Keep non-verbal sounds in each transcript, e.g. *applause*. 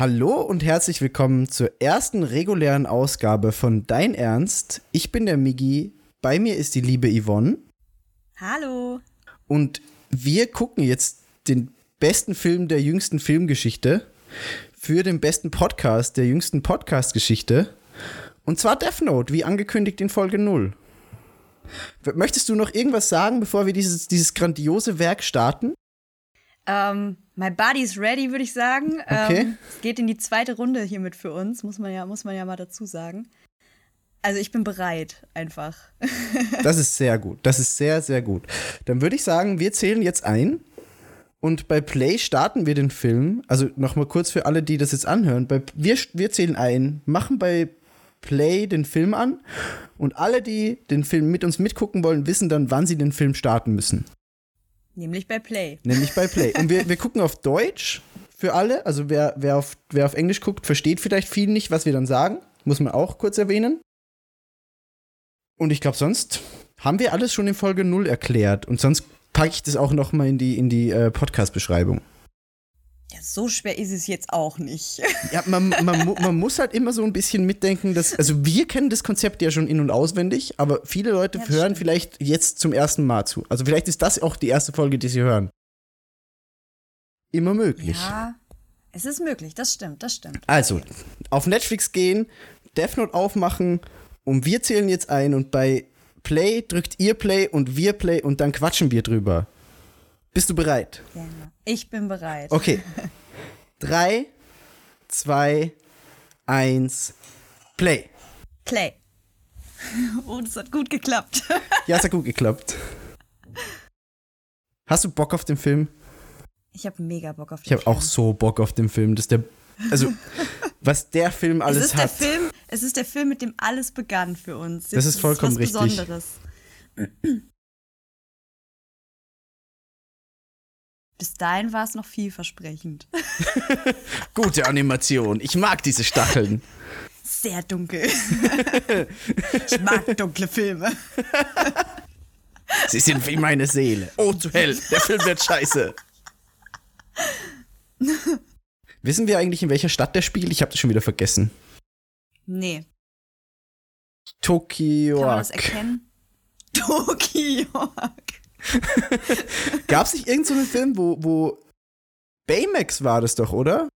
Hallo und herzlich willkommen zur ersten regulären Ausgabe von Dein Ernst. Ich bin der Migi, bei mir ist die liebe Yvonne. Hallo. Und wir gucken jetzt den besten Film der jüngsten Filmgeschichte für den besten Podcast der jüngsten Podcast-Geschichte. Und zwar Death Note, wie angekündigt in Folge 0. Möchtest du noch irgendwas sagen, bevor wir dieses, dieses grandiose Werk starten? Ähm, my body's ready, würde ich sagen. Okay. Ähm, es geht in die zweite Runde hiermit für uns, muss man ja, muss man ja mal dazu sagen. Also ich bin bereit, einfach. *laughs* das ist sehr gut. Das ist sehr, sehr gut. Dann würde ich sagen, wir zählen jetzt ein. Und bei Play starten wir den Film. Also nochmal kurz für alle, die das jetzt anhören. Bei, wir, wir zählen ein, machen bei Play den Film an. Und alle, die den Film mit uns mitgucken wollen, wissen dann, wann sie den Film starten müssen. Nämlich bei Play. Nämlich bei Play. Und wir, wir *laughs* gucken auf Deutsch für alle. Also wer, wer, auf, wer auf Englisch guckt, versteht vielleicht viel nicht, was wir dann sagen. Muss man auch kurz erwähnen. Und ich glaube, sonst haben wir alles schon in Folge 0 erklärt. Und sonst packe ich das auch noch mal in die, in die äh, Podcast-Beschreibung. Ja, so schwer ist es jetzt auch nicht. ja, man, man, man, muss halt immer so ein bisschen mitdenken, dass, also wir kennen das Konzept ja schon in- und auswendig, aber viele Leute ja, hören stimmt. vielleicht jetzt zum ersten Mal zu. Also vielleicht ist das auch die erste Folge, die sie hören. Immer möglich. Ja, es ist möglich, das stimmt, das stimmt. Also, auf Netflix gehen, Death Note aufmachen und wir zählen jetzt ein und bei Play drückt ihr Play und wir Play und dann quatschen wir drüber. Bist du bereit? Ja, ich bin bereit. Okay. *laughs* Drei, zwei, eins, Play. Play. *laughs* Oh, das hat gut geklappt. *laughs* ja, es hat gut geklappt. Hast du Bock auf den Film? Ich habe mega Bock auf den ich hab Film. Ich habe auch so Bock auf den Film. Das der, also, was der Film alles es ist hat. Der Film, es ist der Film, mit dem alles begann für uns. Das, das ist vollkommen ist was richtig. Besonderes. Bis dahin war es noch vielversprechend. *laughs* Gute Animation. Ich mag diese Stacheln. Sehr dunkel. ich mag dunkle Filme. Sie sind wie meine Seele. Oh, zu hell. Der Film wird scheiße. Wissen wir eigentlich, in welcher Stadt der spielt? Ich habe das schon wieder vergessen. Nee. Tokio. Kann man das erkennen? Tokio. *laughs* Gab es nicht irgendeinen so Film, wo, wo Baymax war das doch, oder?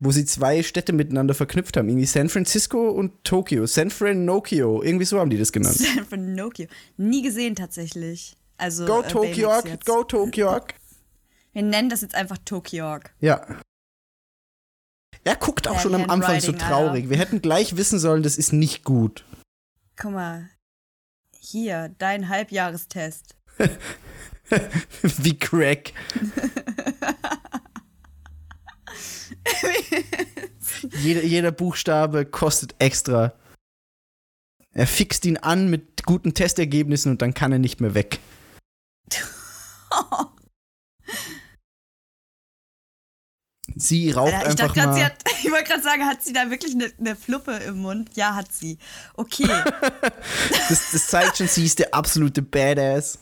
Wo sie zwei Städte miteinander verknüpft haben. Irgendwie San Francisco und Tokio. San Franokio. Irgendwie so haben die das genannt. San Franokio. Nie gesehen tatsächlich. Also, go äh, Tokio, go Tokio. *laughs* Wir nennen das jetzt einfach Tokio. Ja. Er guckt auch ja, schon am Anfang so traurig. Alter. Wir hätten gleich wissen sollen, das ist nicht gut. Guck mal, hier, dein Halbjahrestest. *laughs* Wie Crack. *laughs* jeder, jeder Buchstabe kostet extra. Er fixt ihn an mit guten Testergebnissen und dann kann er nicht mehr weg. Sie raucht Alter, ich einfach mal. Hat, *laughs* ich wollte gerade sagen, hat sie da wirklich eine, eine, Fluppe im Mund? Ja, hat sie. Okay. *laughs* das, das, zeigt schon, sie ist der absolute Badass.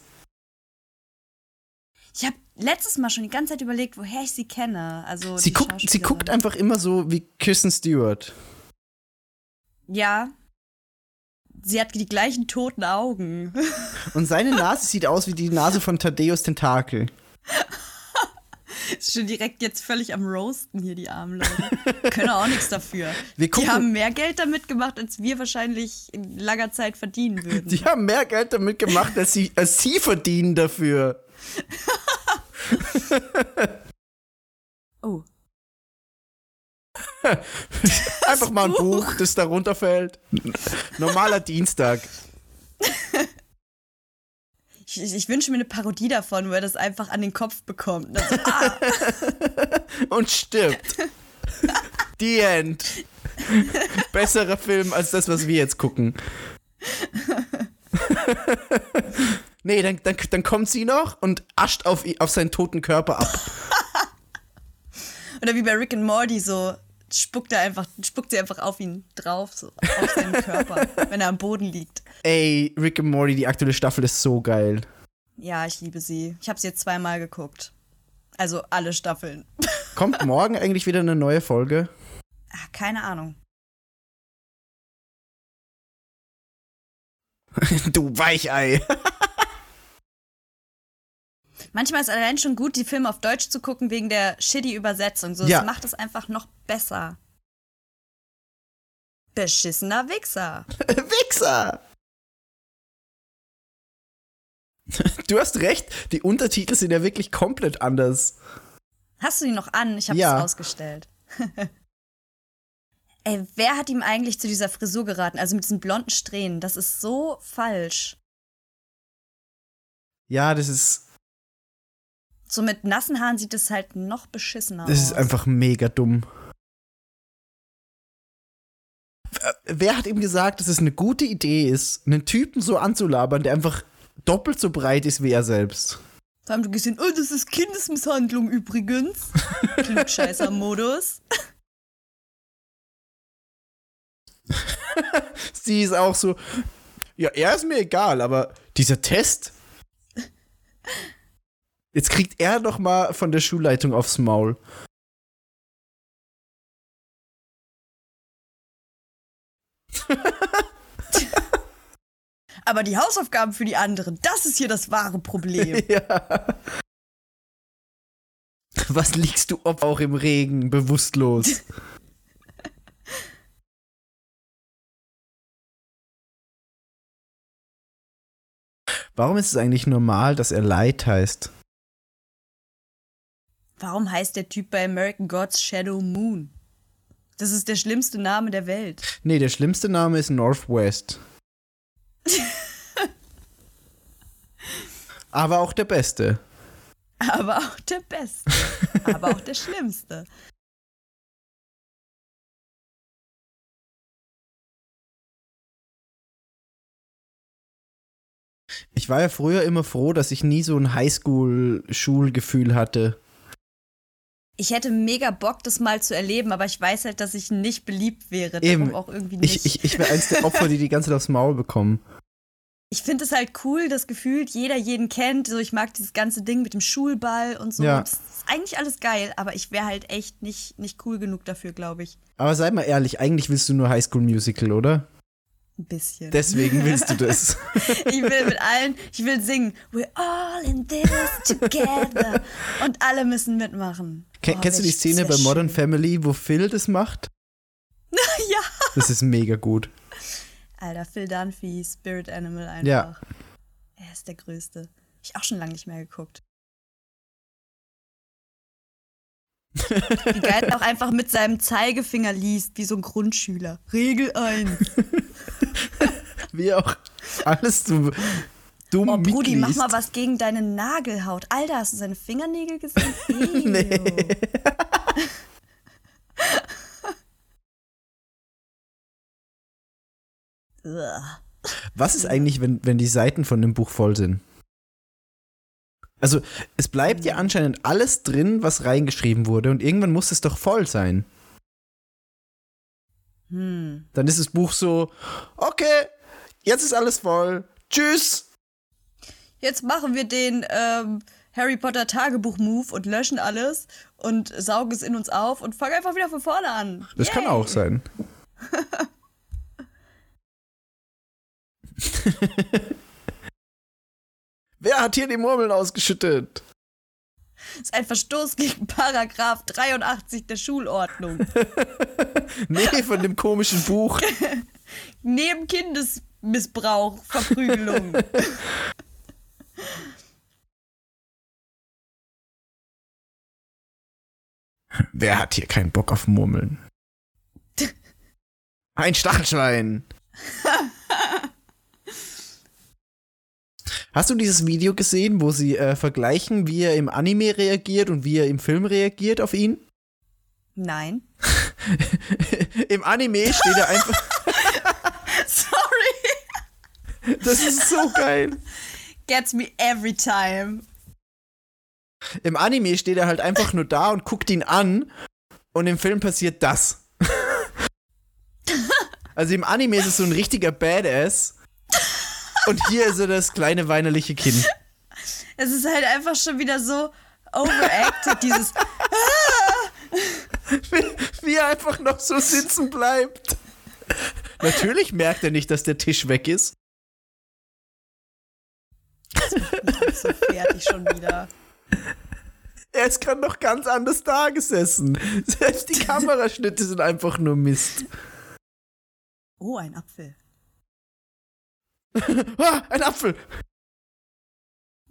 Ich habe letztes Mal schon die ganze Zeit überlegt, woher ich sie kenne. Also sie, guckt, sie guckt einfach immer so wie Kirsten Stewart. Ja. Sie hat die gleichen toten Augen. *laughs* Und seine Nase sieht aus wie die Nase von Thaddeus Tentakel. Ist schon direkt jetzt völlig am Roasten hier, die armen Leute. Können auch nichts dafür. *laughs* Wir die haben mehr Geld damit gemacht, als wir wahrscheinlich in langer Zeit verdienen würden. Die haben mehr Geld damit gemacht, als sie, als sie verdienen dafür. *laughs* oh. *laughs* Einfach mal ein Buch, Buch das da runterfällt. Normaler Dienstag. Ich, ich, wünsche mir eine Parodie davon, wo er das einfach an den Kopf bekommt. Also, *laughs* ah. Und stirbt. The End. Besserer Film als das, was wir jetzt gucken. nee, dann, dann, dann kommt sie noch und ascht auf, auf seinen toten Körper ab. Oder wie bei Rick and Morty so spuckt er einfach, spuckt sie einfach auf ihn drauf, so auf seinen Körper, *laughs* wenn er am Boden liegt. Ey, Rick and Morty, die aktuelle Staffel ist so geil. Ja, ich liebe sie. Ich habe sie jetzt zweimal geguckt. Also alle Staffeln. *laughs* Kommt morgen eigentlich wieder eine neue Folge? Ach, keine Ahnung. *laughs* du Weichei. Manchmal ist allein schon gut, die Filme auf Deutsch zu gucken, wegen der shitty Übersetzung. So, Ja. das macht es einfach noch besser. Beschissener Wichser. *laughs* Wichser! *laughs* Du hast recht, die Untertitel sind ja wirklich komplett anders. Hast du die noch an? Ich habe Ja. es ausgestellt. *laughs* Ey, wer hat ihm eigentlich zu dieser Frisur geraten? Also mit diesen blonden Strähnen. Das ist so falsch. Ja, das ist, So mit nassen Haaren sieht es halt noch beschissener das aus. ist einfach mega dumm. Äh, Wer hat ihm gesagt, dass es eine gute Idee ist, einen Typen so anzulabern, der einfach doppelt so breit ist wie er selbst? Vor allem du gesehen, oh, das ist Kindesmisshandlung übrigens. *laughs* Klugscheißer-Modus. *laughs* Sie ist auch so, ja, er ist mir egal, aber dieser Test. *laughs* Jetzt kriegt er noch mal von der Schulleitung aufs Maul. *laughs* Aber die Hausaufgaben für die anderen, das ist hier das wahre Problem. *laughs* Ja. Was liegst du ob auch im Regen, bewusstlos? *laughs* Warum ist es eigentlich normal, dass er Light heißt? Warum heißt der Typ bei American Gods Shadow Moon? Das ist der schlimmste Name der Welt. Nee, der schlimmste Name ist Northwest. Aber auch der beste. Aber auch der Beste. Aber auch der Schlimmste. Ich war ja früher immer froh, dass ich nie so ein Highschool-Schulgefühl hatte. Ich hätte mega Bock, das mal zu erleben, aber ich weiß halt, dass ich nicht beliebt wäre. Darum Eben. auch irgendwie nicht. Ich, ich, ich wäre eins der *laughs* Opfer, die die ganze Zeit aufs Maul bekommen. Ich finde es halt cool, das Gefühl, jeder jeden kennt. So, ich mag dieses ganze Ding mit dem Schulball und so. Ja. Das ist eigentlich alles geil, aber ich wäre halt echt nicht, nicht cool genug dafür, glaube ich. Aber sei mal ehrlich, eigentlich willst du nur Highschool-Musical, oder? Ein bisschen. Deswegen willst du das. *laughs* ich will mit allen, ich will singen. We're all in this together. Und alle müssen mitmachen. Ken, Oh, kennst du die Szene bei Modern schön. Family, wo Phil das macht? *laughs* Ja. Das ist mega gut. Alter, Phil Dunphy, Spirit Animal einfach. Ja. Er ist der Größte. Ich auch schon lange nicht mehr geguckt. Wie geil auch einfach mit seinem Zeigefinger liest, wie so ein Grundschüler. Regel 1. *laughs* *laughs* Wie auch alles so dumm Oh, Brudi, mach mal was gegen deine Nagelhaut. Alter, hast du seine Fingernägel gesehen? *laughs* Nee. Was ist eigentlich, wenn, wenn die Seiten von dem Buch voll sind? Also, es bleibt ja anscheinend alles drin, was reingeschrieben wurde, und irgendwann muss es doch voll sein. Hm. Dann ist das Buch so, okay, jetzt ist alles voll. Tschüss. Jetzt machen wir den ähm, Harry Potter Tagebuch-Move und löschen alles und saugen es in uns auf und fangen einfach wieder von vorne an. Das kann Yay. auch sein. *laughs* Wer hat hier die Murmeln ausgeschüttet? Das ist ein Verstoß gegen Paragraph 83 der Schulordnung. *laughs* Nee, von dem komischen Buch. *laughs* Neben Kindesmissbrauch, Verprügelung. *laughs* Wer hat hier keinen Bock auf Murmeln? Ein Stachelschwein. Hast du dieses Video gesehen, wo sie äh, vergleichen, wie er im Anime reagiert und wie er im Film reagiert auf ihn? Nein. *laughs* Im Anime steht er einfach. *laughs* Sorry. Das ist so geil. Gets me every time. Im Anime steht er halt einfach nur da und guckt ihn an und im Film passiert das. *laughs* Also im Anime ist es so ein richtiger Badass und hier ist er das kleine weinerliche Kind. Es ist halt einfach schon wieder so overacted, dieses *laughs* wie, wie er einfach noch so sitzen bleibt. Natürlich merkt er nicht, dass der Tisch weg ist. so fertig schon wieder. Er ist gerade noch ganz anders da gesessen. Selbst die *laughs* Kameraschnitte sind einfach nur Mist. Oh, ein Apfel. *laughs* ah, ein Apfel!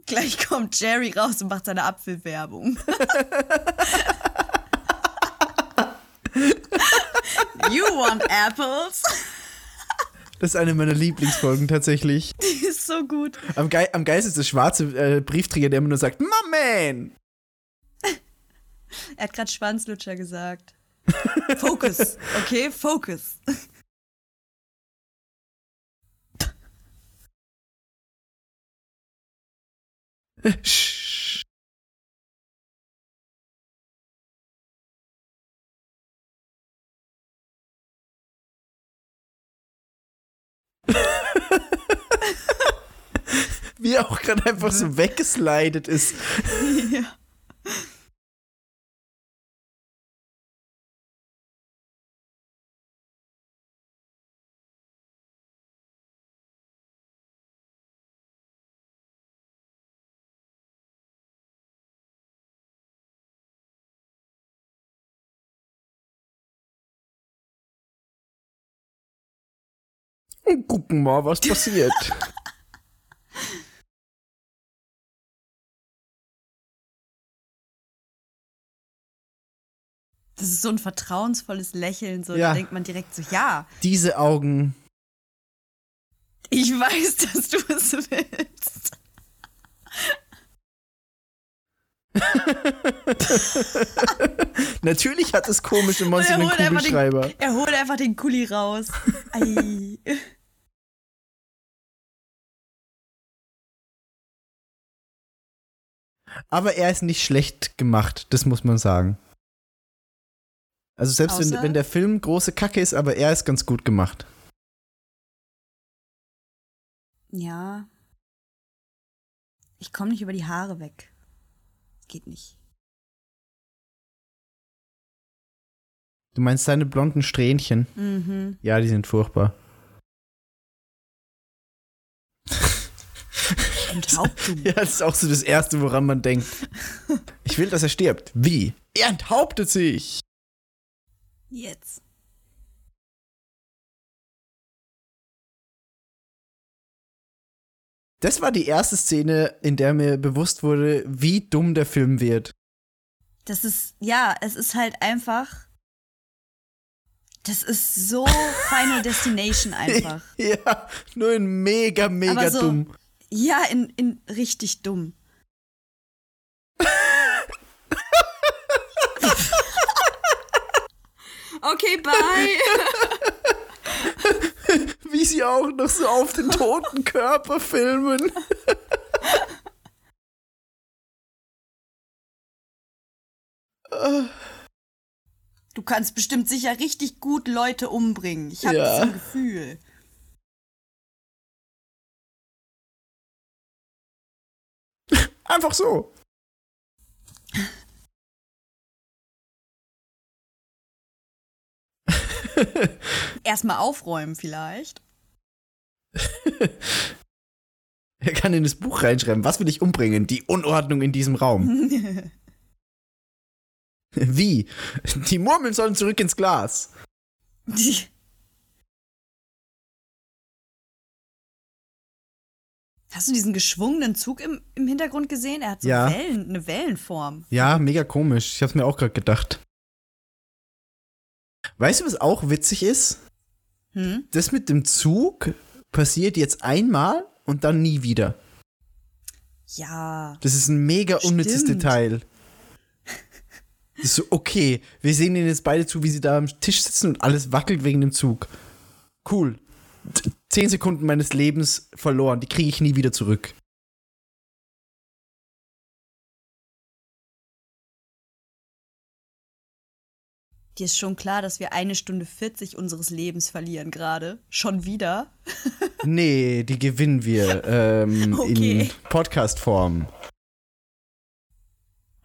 Gleich kommt Jerry raus und macht seine Apfelwerbung. *laughs* you want apples? Das ist eine meiner Lieblingsfolgen tatsächlich. *laughs* Die ist so gut. Am, Ge am geilsten ist der schwarze äh, Briefträger, der immer nur sagt, Mom, Er hat gerade Schwanzlutscher gesagt. Focus, okay? Focus. Wie auch gerade einfach so weggeslidet ist. ja. Und gucken mal, was passiert. *laughs* Das ist so ein vertrauensvolles Lächeln, so Ja. da denkt man direkt so, ja, Diese Augen. ich weiß, dass du es willst. *laughs* Natürlich hat es komische Monster einen er holt einfach den- Kugelschreiber. Er holt einfach den Kuli raus. *laughs* Ei. Aber er ist nicht schlecht gemacht, das muss man sagen. Also selbst wenn, wenn der Film große Kacke ist, aber er ist ganz gut gemacht. Ja. Ich komme nicht über die Haare weg. Geht nicht. Du meinst seine blonden Strähnchen? Mhm. Ja, die sind furchtbar. Enthauptung. *laughs* Ja, das ist auch so das Erste, woran man denkt. Ich will, dass er stirbt. Wie? Er enthauptet sich. Jetzt. Das war die erste Szene, in der mir bewusst wurde, wie dumm der Film wird. Das ist, ja, es ist halt einfach. Das ist so *laughs* Final Destination einfach. *laughs* Ja, nur in mega, mega so- dumm. Ja, in, in richtig dumm. *laughs* okay, bye. *laughs* Wie sie auch noch so auf den toten Körper filmen. *laughs* Du kannst bestimmt sicher richtig gut Leute umbringen. Ich habe Ja. das im Gefühl. *laughs* Einfach so. *laughs* Erstmal aufräumen vielleicht. *laughs* Er kann in das Buch reinschreiben, was will ich umbringen? Die Unordnung in diesem Raum. *laughs* Wie? Die Murmeln sollen zurück ins Glas. Die- Hast du diesen geschwungenen Zug im, im Hintergrund gesehen? Er hat so Ja. Wellen, eine Wellenform. Ja, mega komisch. Ich hab's mir auch gerade gedacht. Weißt du, was auch witzig ist? Hm? Das mit dem Zug passiert jetzt einmal und dann nie wieder. Ja. Das ist ein mega unnützes Stimmt. Detail. Das ist so, okay, wir sehen ihnen jetzt beide zu, wie sie da am Tisch sitzen und alles wackelt wegen dem Zug. Cool. T- Zehn Sekunden meines Lebens verloren, die kriege ich nie wieder zurück. Dir ist schon klar, dass wir eine Stunde 40 unseres Lebens verlieren gerade. Schon wieder. *laughs* Nee, die gewinnen wir ähm, Okay. in Podcast-Form.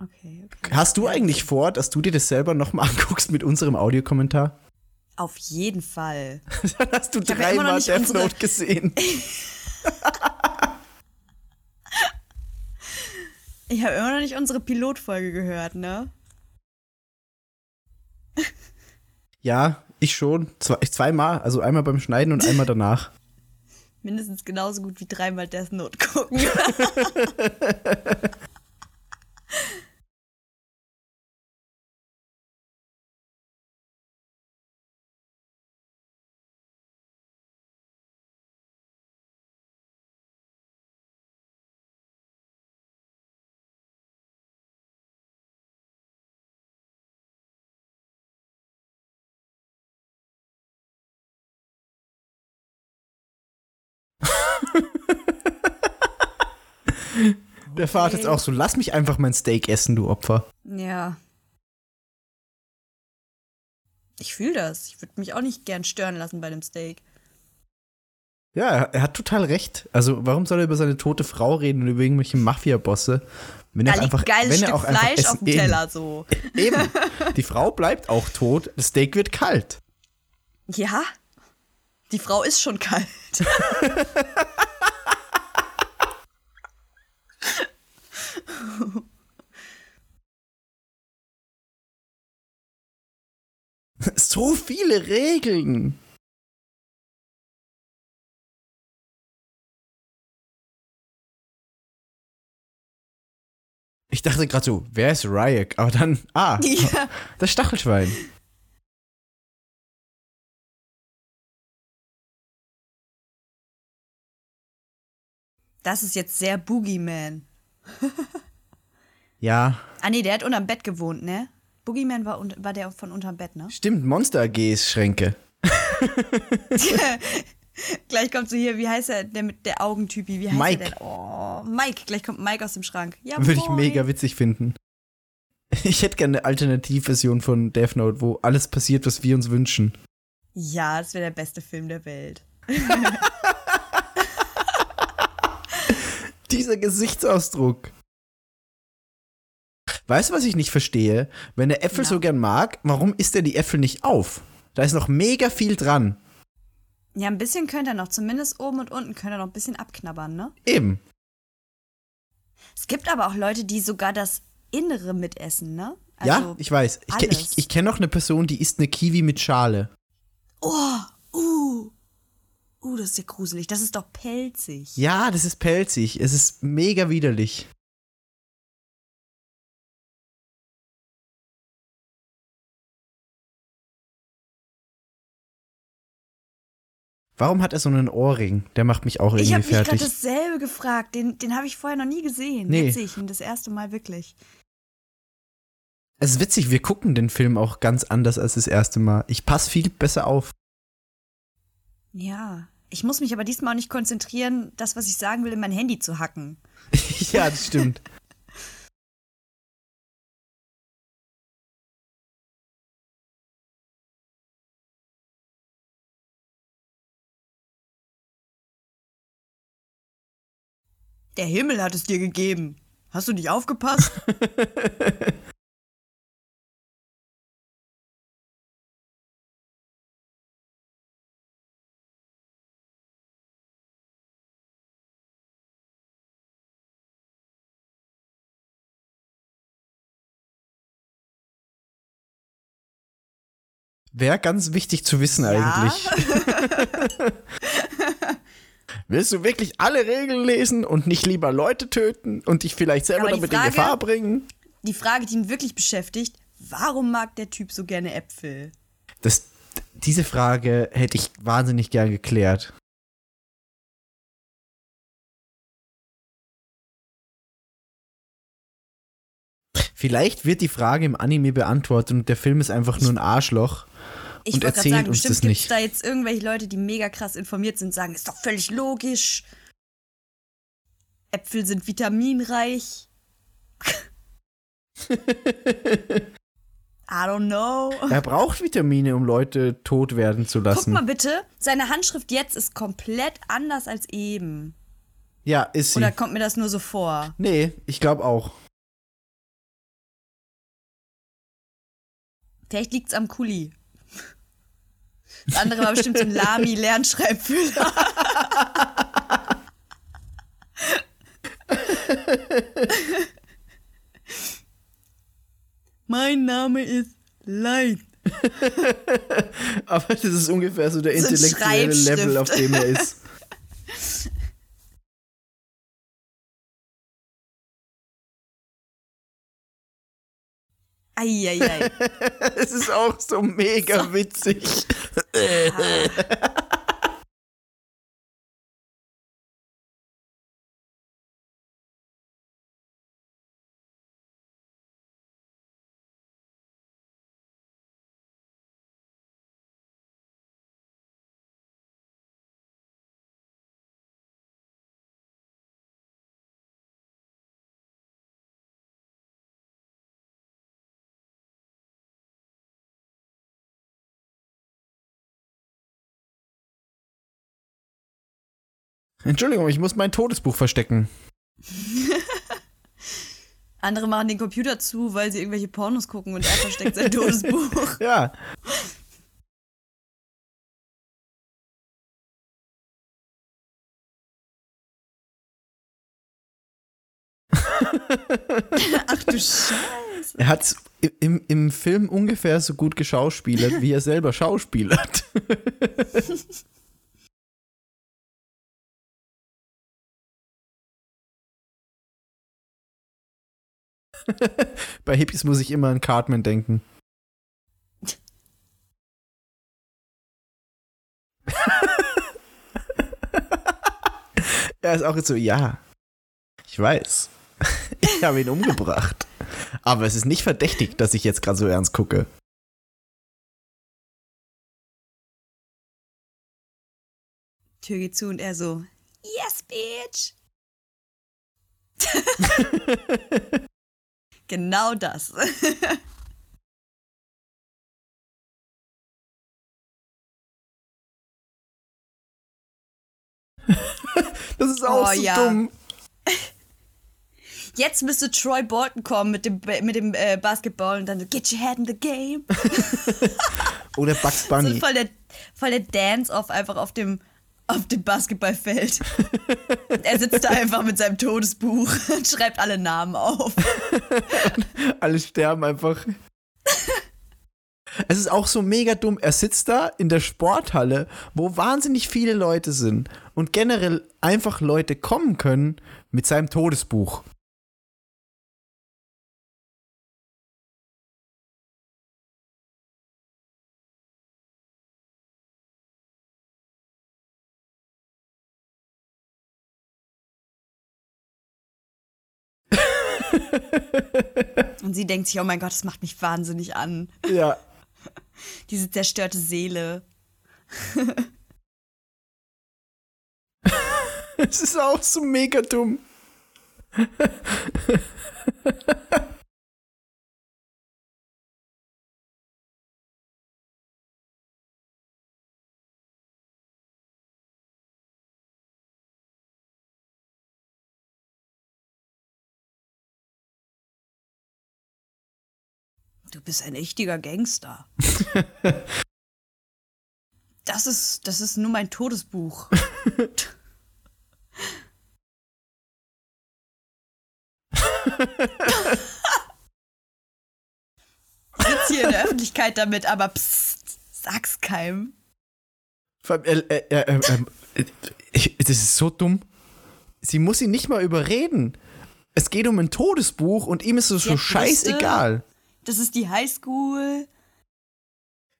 Okay, okay. Hast du eigentlich vor, dass du dir das selber nochmal anguckst mit unserem Audiokommentar? Auf jeden Fall. *laughs* Dann hast du ja dreimal nicht Death unsere- Note gesehen. *laughs* Ich habe immer noch nicht unsere Pilotfolge gehört, ne? *laughs* Ja, ich schon. Zwei, zweimal. Also einmal beim Schneiden und einmal danach. *laughs* Mindestens genauso gut wie dreimal Death Note gucken. *laughs* Der Vater ist auch so, lass mich einfach mein Steak essen, du Opfer. ja. Ich fühle das. Ich würde mich auch nicht gern stören lassen bei dem Steak. Ja, er, er hat total recht. Also, warum soll er über seine tote Frau reden und über irgendwelche Mafia-Bosse? Wenn Da er einfach, ein geiles wenn er Stück auch einfach Fleisch essen, auf dem Teller so. Eben. *laughs* eben. Die Frau bleibt auch tot, das Steak wird kalt. Ja? Die Frau ist schon kalt. *laughs* *laughs* So viele Regeln. Ich dachte gerade so, wer ist Ryek? Aber dann, ah, *laughs* Ja. das Stachelschwein. Das ist jetzt sehr Boogeyman. *laughs* Ja, Ah nee, der hat unterm Bett gewohnt, ne? Boogeyman war, war der von unterm Bett, ne? stimmt, Monster AG ist Schränke. *laughs* Gleich kommt so hier, wie heißt er, der mit der Augentypi, wie heißt Mike. er denn? Oh, Mike, gleich kommt Mike aus dem Schrank. Ja, Würde ich mega witzig finden. *laughs* Ich hätte gerne eine Alternativversion von Death Note, wo alles passiert, was wir uns wünschen. Ja, das wäre der beste Film der Welt. Dieser Gesichtsausdruck. Weißt du, was ich nicht verstehe? Wenn er Äpfel Ja. so gern mag, warum isst er die Äpfel nicht auf? Da ist noch mega viel dran. Ja, ein bisschen könnte er noch, zumindest oben und unten könnte er noch ein bisschen abknabbern, ne? Eben. Es gibt aber auch Leute, die sogar das Innere mitessen, ne? ja, Also, ich weiß. Ich, ich, ich kenne noch eine Person, die isst eine Kiwi mit Schale. Oh, uh. Uh, das ist ja gruselig. Das ist doch pelzig. Ja, das ist pelzig. Es ist mega widerlich. Warum hat er so einen Ohrring? Der macht mich auch Ich irgendwie habe mich gerade fertig. dasselbe gefragt. Den, den habe ich vorher noch nie gesehen. Nee. Jetzt sehe ich ihn das erste Mal wirklich. Es ist witzig, wir gucken den Film auch ganz anders als das erste Mal. Ich passe viel besser auf. Ja. Ich muss mich aber diesmal auch nicht konzentrieren, das, was ich sagen will, in mein Handy zu hacken. *laughs* ja, das stimmt. Der Himmel hat es dir gegeben. Hast du nicht aufgepasst? *laughs* Wäre ganz wichtig zu wissen eigentlich. *laughs* Willst du wirklich alle Regeln lesen und nicht lieber Leute töten und dich vielleicht selber damit in Frage- Gefahr bringen? Die Frage, die ihn wirklich beschäftigt, warum mag der Typ so gerne Äpfel? Das, diese Frage hätte ich wahnsinnig gern geklärt. Vielleicht wird die Frage im Anime beantwortet und der Film ist einfach nur ein Arschloch. Ich Und erzählt sagen, uns das nicht. da jetzt irgendwelche Leute, die mega krass informiert sind, sagen, ist doch völlig logisch. Äpfel sind vitaminreich. I don't know. Er braucht Vitamine, um Leute tot werden zu Guck lassen. mal bitte, seine Handschrift jetzt ist komplett anders als eben. Ja, ist sie. Oder kommt mir das nur so vor? nee, ich glaube auch. Vielleicht liegt's am Kuli. Das andere war bestimmt so ein Lami-Lernschreibfüller. mein Name ist Lein. *laughs* Aber das ist ungefähr so der So intellektuelle. Level, auf dem er ist. *laughs* Eieiei. *laughs* Es ist auch so mega witzig. *laughs* *laughs* Entschuldigung, ich muss mein Todesbuch verstecken. *laughs* Andere machen den Computer zu, weil sie irgendwelche Pornos gucken und er versteckt sein Todesbuch. *laughs* Ja. *laughs* Ach du Scheiße. Er hat im, im Film ungefähr so gut geschauspielert, wie er selber schauspielert. *laughs* Bei Hippies muss ich immer an Cartman denken. *laughs* er ist auch jetzt so, ja, ich weiß. *laughs* Ich habe ihn umgebracht. Aber es ist nicht verdächtig, dass ich jetzt gerade so ernst gucke. Tür geht zu und er so, yes, bitch. Genau das. *laughs* Das ist auch Oh, so ja. dumm. *laughs* Jetzt müsste Troy Bolton kommen mit dem, mit dem äh, Basketball und dann so, get your head in the game. *laughs* Oder Bugs So Bunny. voll der, voll der Dance-Off einfach auf dem, auf dem Basketballfeld. Er sitzt da einfach mit seinem Todesbuch *laughs* und schreibt alle Namen auf. *laughs* Alle sterben einfach. Es ist auch so mega dumm. Er sitzt da in der Sporthalle, wo wahnsinnig viele Leute sind und generell einfach Leute kommen können mit seinem Todesbuch. Sie denkt sich, oh mein Gott, das macht mich wahnsinnig an. Ja. *laughs* Diese zerstörte Seele. *laughs* Es ist auch so mega dumm. *laughs* Du bist ein richtiger Gangster. *laughs* Das ist, das ist nur mein Todesbuch. Ich sitze hier in der Öffentlichkeit damit, aber psst, sag's keinem. Er, er, er, ähm, ich, das ist so dumm. Sie muss ihn nicht mal überreden. Es geht um ein Todesbuch und ihm ist es so hat scheißegal. Das ist die Highschool.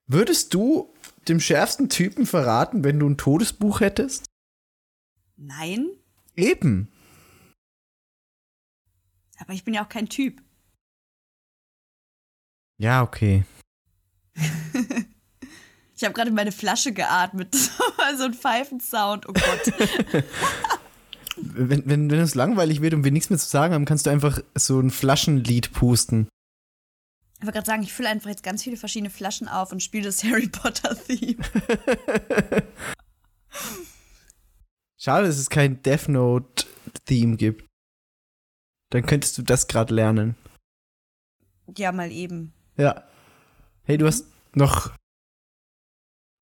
Würdest du dem schärfsten Typen verraten, wenn du ein Todesbuch hättest? Nein, Eben. aber ich bin ja auch kein Typ. Ja, okay. *laughs* Ich habe gerade in meine Flasche geatmet. *laughs* So ein Pfeifensound. Oh Gott. *laughs* Wenn, wenn, wenn es langweilig wird und wir nichts mehr zu sagen haben, kannst du einfach so ein Flaschenlied pusten. Ich wollte gerade sagen, ich fülle einfach jetzt ganz viele verschiedene Flaschen auf und spiele das *laughs* Harry Potter-Theme. Schade, dass es kein Death Note-Theme gibt. Dann könntest du das gerade lernen. Ja, mal eben. Ja. Hey, du hast noch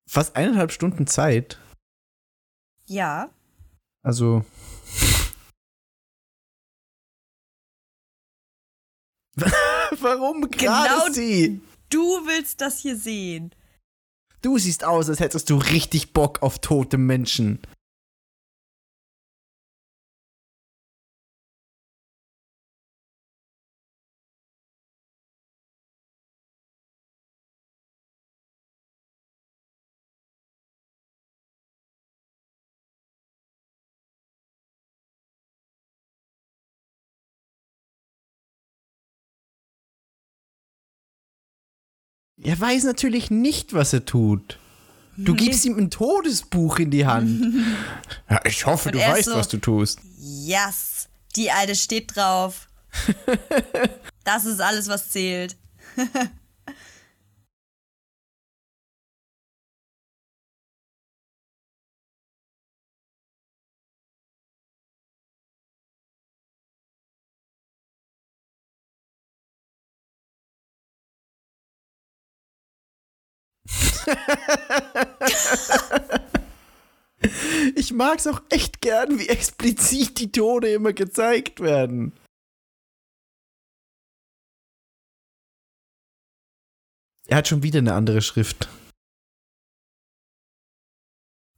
fast eineinhalb Stunden Zeit. Ja. Also. *laughs* Warum gerade Genau sie? Du willst das hier sehen. Du siehst aus, als hättest du richtig Bock auf tote Menschen. Er weiß natürlich nicht, was er tut. Du gibst ihm ein Todesbuch in die Hand. *laughs* ja, ich hoffe, Und du weißt, so- was du tust. Yes, die alte steht drauf. *laughs* das ist alles, was zählt. *laughs* *laughs* Ich mag's auch echt gern, wie explizit die Tode immer gezeigt werden. Er hat schon wieder eine andere Schrift.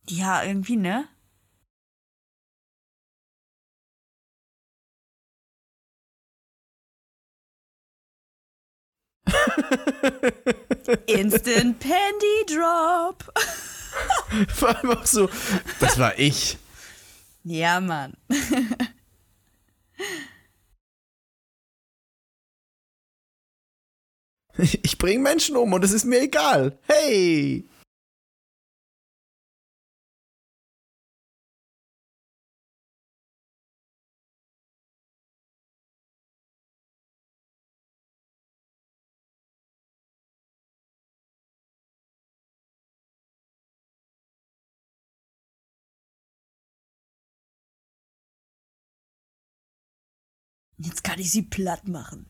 Ja, irgendwie, ne? Instant Pandy Drop. *laughs* Vor allem auch so, das war ich. Ja, Mann. *laughs* Ich bringe Menschen um und es ist mir egal. Hey! Jetzt kann ich sie platt machen.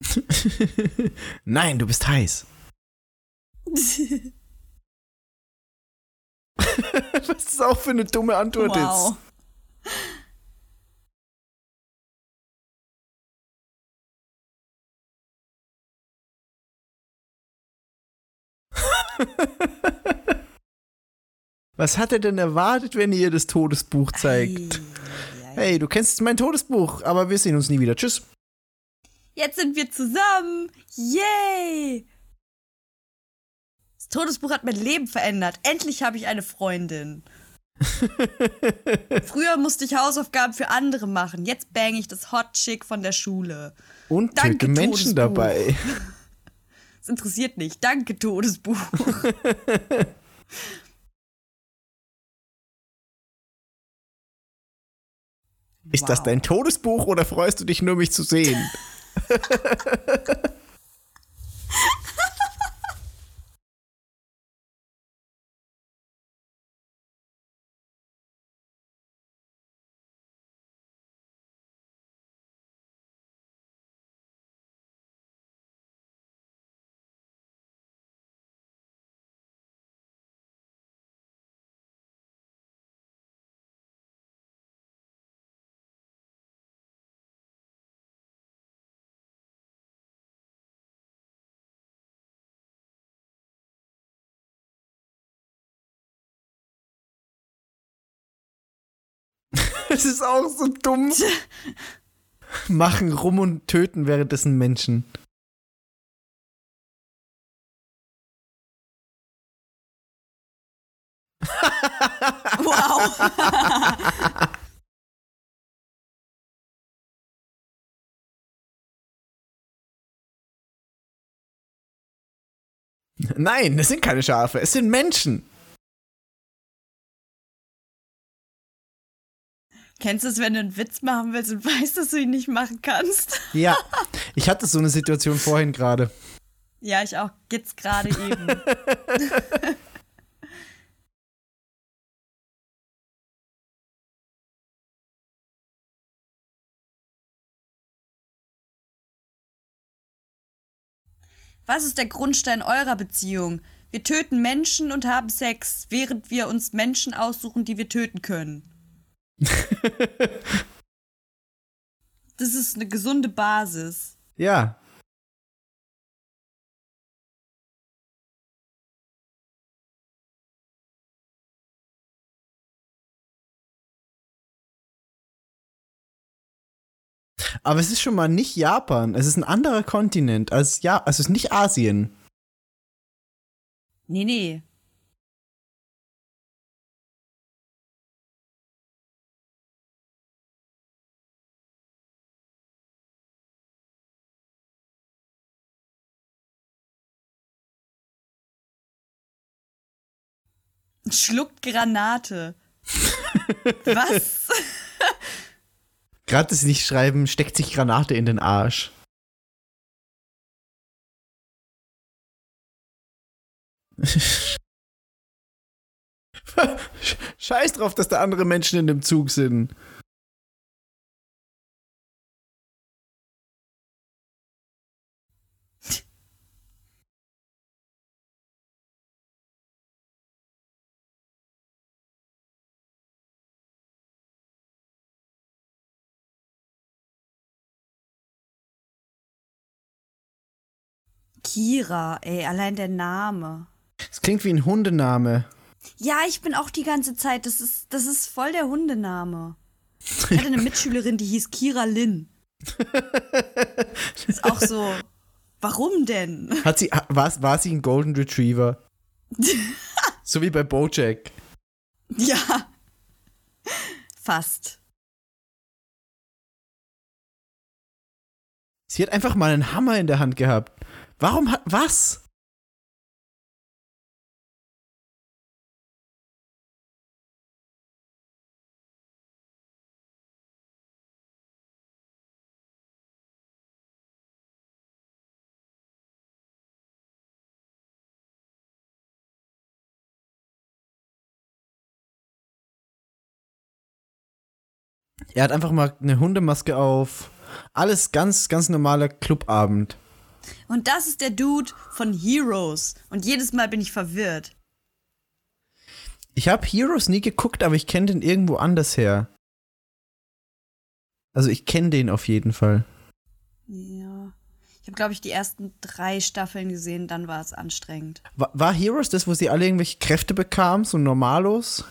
*laughs* Nein, du bist heiß. *laughs* Was das auch für eine dumme Antwort wow. ist. *laughs* Was hat er denn erwartet, wenn ihr das Todesbuch zeigt? Hey, du kennst mein Todesbuch, aber wir sehen uns nie wieder. Tschüss. Jetzt sind wir zusammen. Yay! Das Todesbuch hat mein Leben verändert. Endlich habe ich eine Freundin. *laughs* Früher musste ich Hausaufgaben für andere machen. Jetzt bang ich das Hot Chick von der Schule. Und Danke, Menschen Todesbuch. dabei. *laughs* Das interessiert nicht. Danke, Todesbuch. *laughs* Ist das Wow. dein Todesbuch oder freust du dich nur, mich zu sehen? *laughs* Es ist auch so dumm. *laughs* Machen rum und töten währenddessen Menschen. wow. *laughs* Nein, es sind keine Schafe, es sind Menschen. Kennst du es, wenn du einen Witz machen willst und *laughs* weißt, dass du ihn nicht machen kannst? Ja, *laughs* ich hatte so eine Situation vorhin gerade. Ja, ich auch. Jetzt gerade eben. *laughs* Was ist der Grundstein eurer Beziehung? Wir töten Menschen und haben Sex, während wir uns Menschen aussuchen, die wir töten können. Das ist eine gesunde Basis. Ja. Aber es ist schon mal nicht Japan. Es ist ein anderer Kontinent als ja, also es ist nicht Asien. Nee, nee. Schluckt Granate. Was? *laughs* Das nicht schreiben, steckt sich Granate in den Arsch. *laughs* Scheiß drauf, dass da andere Menschen in dem Zug sind. Kira, ey, allein der Name. Es klingt wie ein Hundename. Ja, ich bin auch die ganze Zeit, das ist, das ist voll der Hundename. Ich hatte eine Mitschülerin, die hieß Kira Lin. *laughs* ist auch so, warum denn? Hat sie, war, war sie ein Golden Retriever? *laughs* so wie bei Bojack. Ja. Fast. Sie hat einfach mal einen Hammer in der Hand gehabt. Warum hat. Was? Er hat einfach mal eine Hundemaske auf. Alles ganz, ganz normaler Clubabend. Und das ist der Dude von Heroes. Und jedes Mal bin ich verwirrt. Ich habe Heroes nie geguckt, aber ich kenne den irgendwo anders her. Also ich kenne den auf jeden Fall. Ja. Ich habe, glaube ich, die ersten drei Staffeln gesehen, dann war es anstrengend. War, war, Heroes das, wo sie alle irgendwelche Kräfte bekamen, so normalos?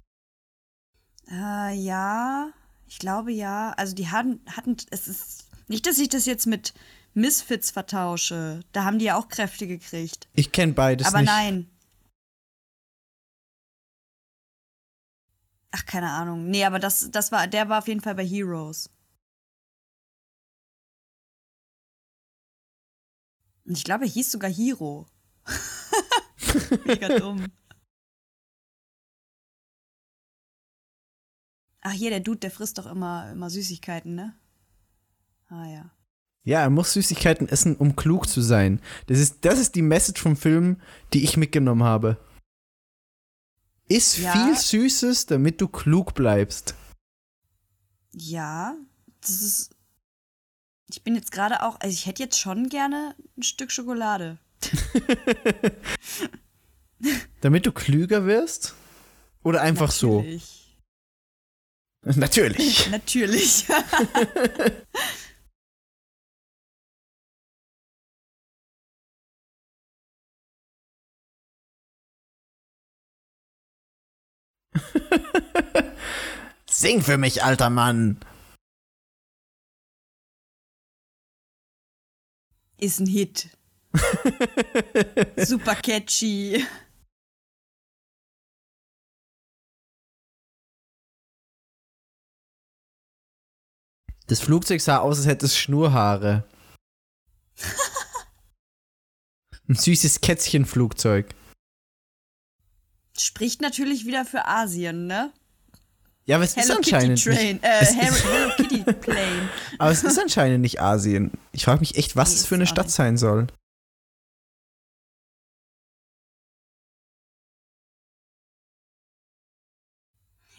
Äh, ja. Ich glaube ja. Also die hatten, hatten, es ist nicht, dass ich das jetzt mit Misfits vertausche. Da haben die ja auch Kräfte gekriegt. Ich kenne beides Aber nicht. nein. Ach, keine Ahnung. Nee, aber das, das war, der war auf jeden Fall bei Heroes. Und ich glaube, er hieß sogar Hero. *laughs* Mega dumm. Ach, hier, der Dude, der frisst doch immer, immer Süßigkeiten, ne? Ah, ja. Ja, er muss Süßigkeiten essen, um klug zu sein. Das ist, das ist die Message vom Film, die ich mitgenommen habe. Iss ja. viel Süßes, damit du klug bleibst. Ja, das ist. Ich bin jetzt gerade auch. Also, ich hätte jetzt schon gerne ein Stück Schokolade. *laughs* *laughs* damit du klüger wirst? Oder einfach Natürlich. so? Natürlich. Natürlich. *laughs* *laughs* Sing für mich, alter Mann. Ist ein Hit. *laughs* Super catchy. Das Flugzeug sah aus, als hätte es Schnurhaare. *laughs* Ein süßes Kätzchenflugzeug. Spricht natürlich wieder für Asien, ne? Ja, aber es Hello ist anscheinend Kitty Train, nicht. Äh, Hello Kitty Plane. *laughs* aber es ist anscheinend nicht Asien. Ich frage mich echt, was nee, es für eine Stadt sein soll.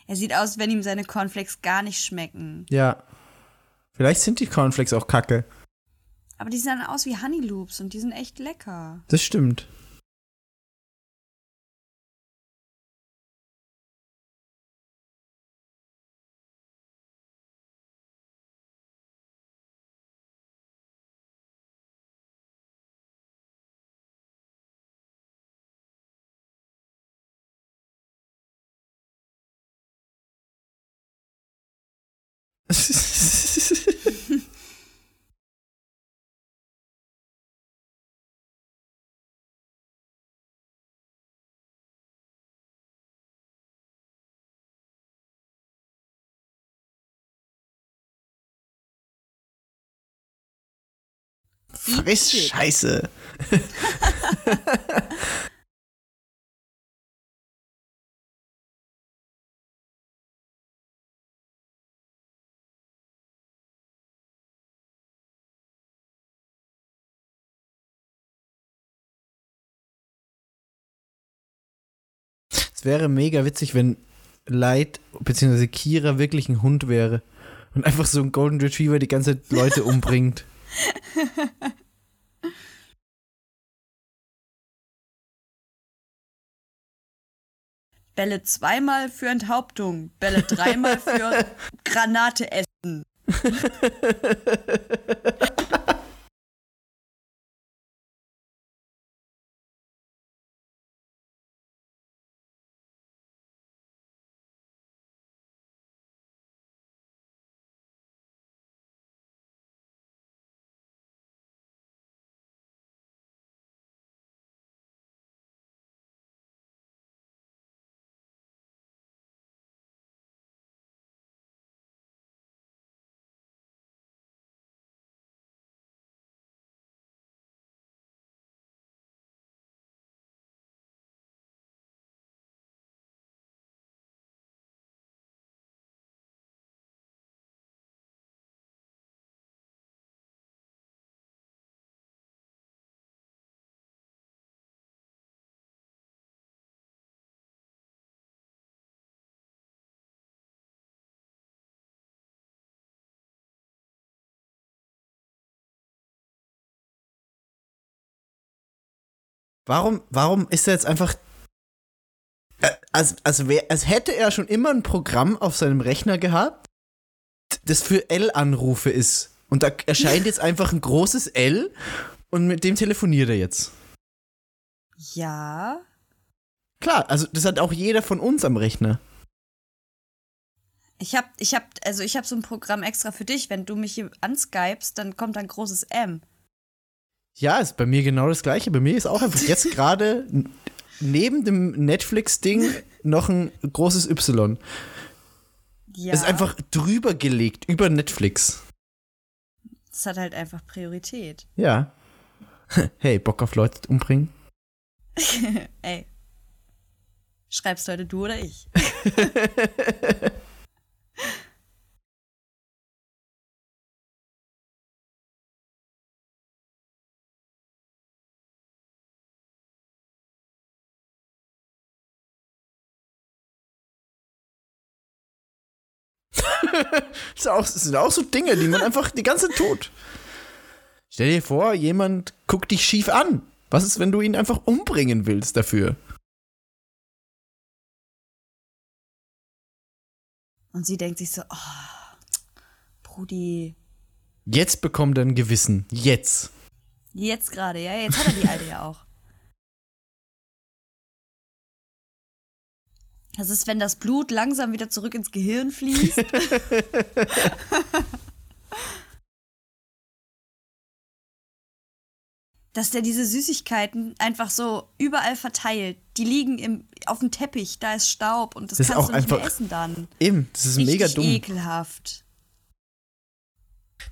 Er sieht aus, wenn ihm seine Cornflakes gar nicht schmecken. Ja. Vielleicht sind die Cornflakes auch kacke. Aber die sehen aus wie Honey Loops und die sind echt lecker. Das stimmt. Friss Scheiße. *laughs* wäre mega witzig, wenn Light bzw. Kira wirklich ein Hund wäre und einfach so ein Golden Retriever die ganze Zeit Leute *laughs* umbringt. Bälle zweimal für Enthauptung, Bälle dreimal für *laughs* Granate essen. *laughs* Warum, warum ist er jetzt einfach. Äh, als, als, wär, als hätte er schon immer ein Programm auf seinem Rechner gehabt, das für L-Anrufe ist. Und da erscheint jetzt einfach ein großes L und mit dem telefoniert er jetzt. Ja. Klar, also das hat auch jeder von uns am Rechner. Ich hab, ich hab, also ich hab so ein Programm extra für dich. Wenn du mich hier anskypst, dann kommt ein großes M. Ja, ist bei mir genau das gleiche. Bei mir ist auch einfach jetzt gerade neben dem Netflix-Ding noch ein großes Y. Ja. Es ist einfach drüber gelegt, über Netflix. Das hat halt einfach Priorität. *laughs* Ja. Hey, Bock auf Leute umbringen? Ey. Schreibst heute du oder ich? *laughs* das, auch, das sind auch so Dinge, die man einfach die ganze Zeit tut. Stell dir vor, jemand guckt dich schief an. Was ist, wenn du ihn einfach umbringen willst dafür? Und sie denkt sich so, oh, Brudi. Jetzt bekommt er ein Gewissen. Jetzt. Jetzt gerade, ja, jetzt hat er die Alte ja auch. Das ist, wenn das Blut langsam wieder zurück ins Gehirn fließt. *laughs* Dass der diese Süßigkeiten einfach so überall verteilt. Die liegen im, auf dem Teppich, da ist Staub und das, Das kannst auch du nicht mehr essen dann. Eben, das ist Richtig mega dumm. ekelhaft.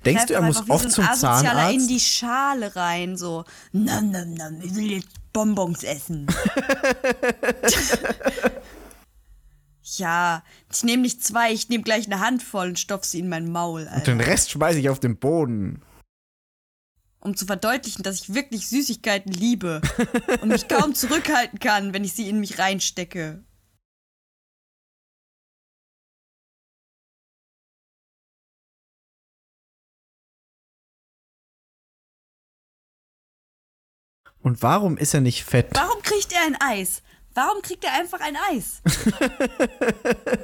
Denkst du, er muss oft so zum Zahnarzt? in die Schale rein, so. Nam, nam, nam, ich will jetzt Bonbons essen. *laughs* *laughs* ja, ich nehme nicht zwei, ich nehme gleich eine Handvoll und stopf sie in mein Maul, Und Alter. den Rest schmeiße ich auf den Boden. Um zu verdeutlichen, dass ich wirklich Süßigkeiten liebe *laughs* und mich kaum zurückhalten kann, wenn ich sie in mich reinstecke. Und warum ist er nicht fett? Warum kriegt er ein Eis? Warum kriegt er einfach ein Eis? *laughs*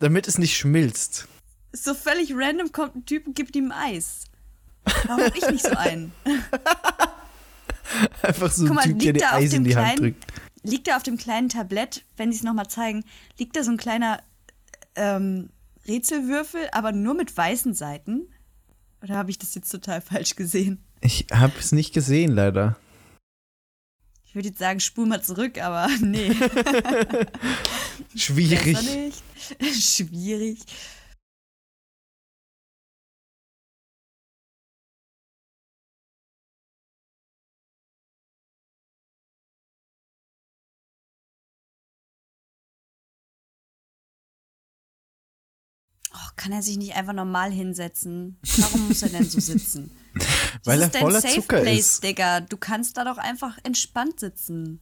Damit es nicht schmilzt. So völlig random kommt ein Typ und gibt ihm Eis. Warum hab ich nicht so einen? *laughs* Einfach so ein mal, Typ, der liegt dir da auf Eis in dem die Hand kleinen, drückt. liegt da auf dem kleinen Tablett, wenn sie es nochmal zeigen, liegt da so ein kleiner ähm, Rätselwürfel, aber nur mit weißen Seiten? Oder habe ich das jetzt total falsch gesehen? Ich habe es nicht gesehen, leider. Ich würde jetzt sagen, spul mal zurück, aber *laughs* nee. *laughs* Schwierig. *laughs* Schwierig. Oh, kann er sich nicht einfach normal hinsetzen? Warum muss er denn so sitzen? Weil das er ist dein voller Safe Zucker Place, ist. Digga. Du kannst da doch einfach entspannt sitzen.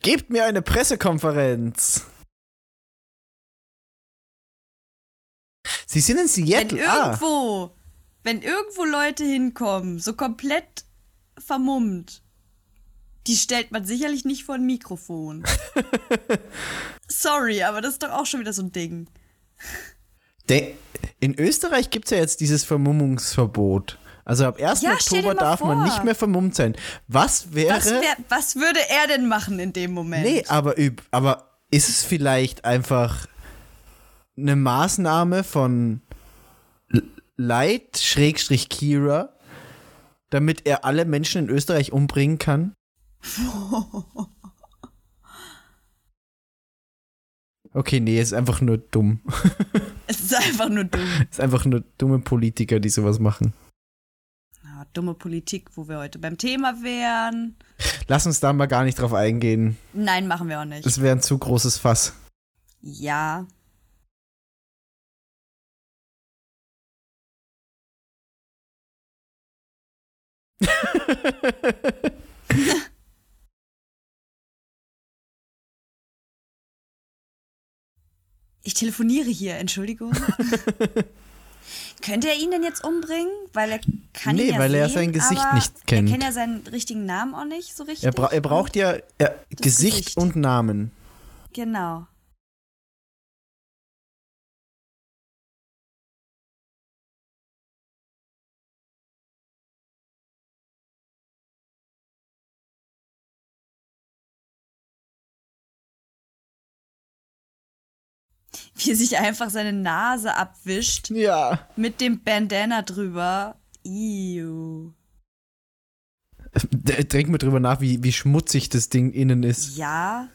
Gebt mir eine Pressekonferenz. Sie sind in Wenn Seattle. Ah, irgendwo, wenn irgendwo Leute hinkommen, so komplett vermummt, die stellt man sicherlich nicht vor ein Mikrofon. *laughs* Sorry, aber das ist doch auch schon wieder so ein Ding. de- in Österreich gibt es ja jetzt dieses Vermummungsverbot. Also ab 1. Ja, Oktober darf man vor. nicht mehr vermummt sein. Was wäre. Was, wär, was würde er denn machen in dem Moment? Nee, aber, üb, aber ist es vielleicht einfach eine Maßnahme von L- Light Schrägstrich Kira, damit er alle Menschen in Österreich umbringen kann? *laughs* Okay, nee, es ist einfach nur dumm. Es ist einfach nur dumm. *laughs* Es ist einfach nur dumme Politiker, die sowas machen. Dumme Politik, wo wir heute beim Thema wären. Lass uns da mal gar nicht drauf eingehen. Nein, machen wir auch nicht. Das wäre ein zu großes Fass. ja. *laughs* Ich telefoniere hier, Entschuldigung. *laughs* Könnte er ihn denn jetzt umbringen? Weil er kann Nee, ihn ja weil er sehen, sein Gesicht nicht kennt. Er kennt ja seinen richtigen Namen auch nicht so richtig. Er, bra er braucht ja er, Gesicht, Gesicht. und Namen. Genau. *laughs* Wie er sich einfach seine Nase abwischt Ja. mit dem Bandana drüber. Iu. D- Denk mal drüber nach, wie, wie schmutzig das Ding innen ist. Ja.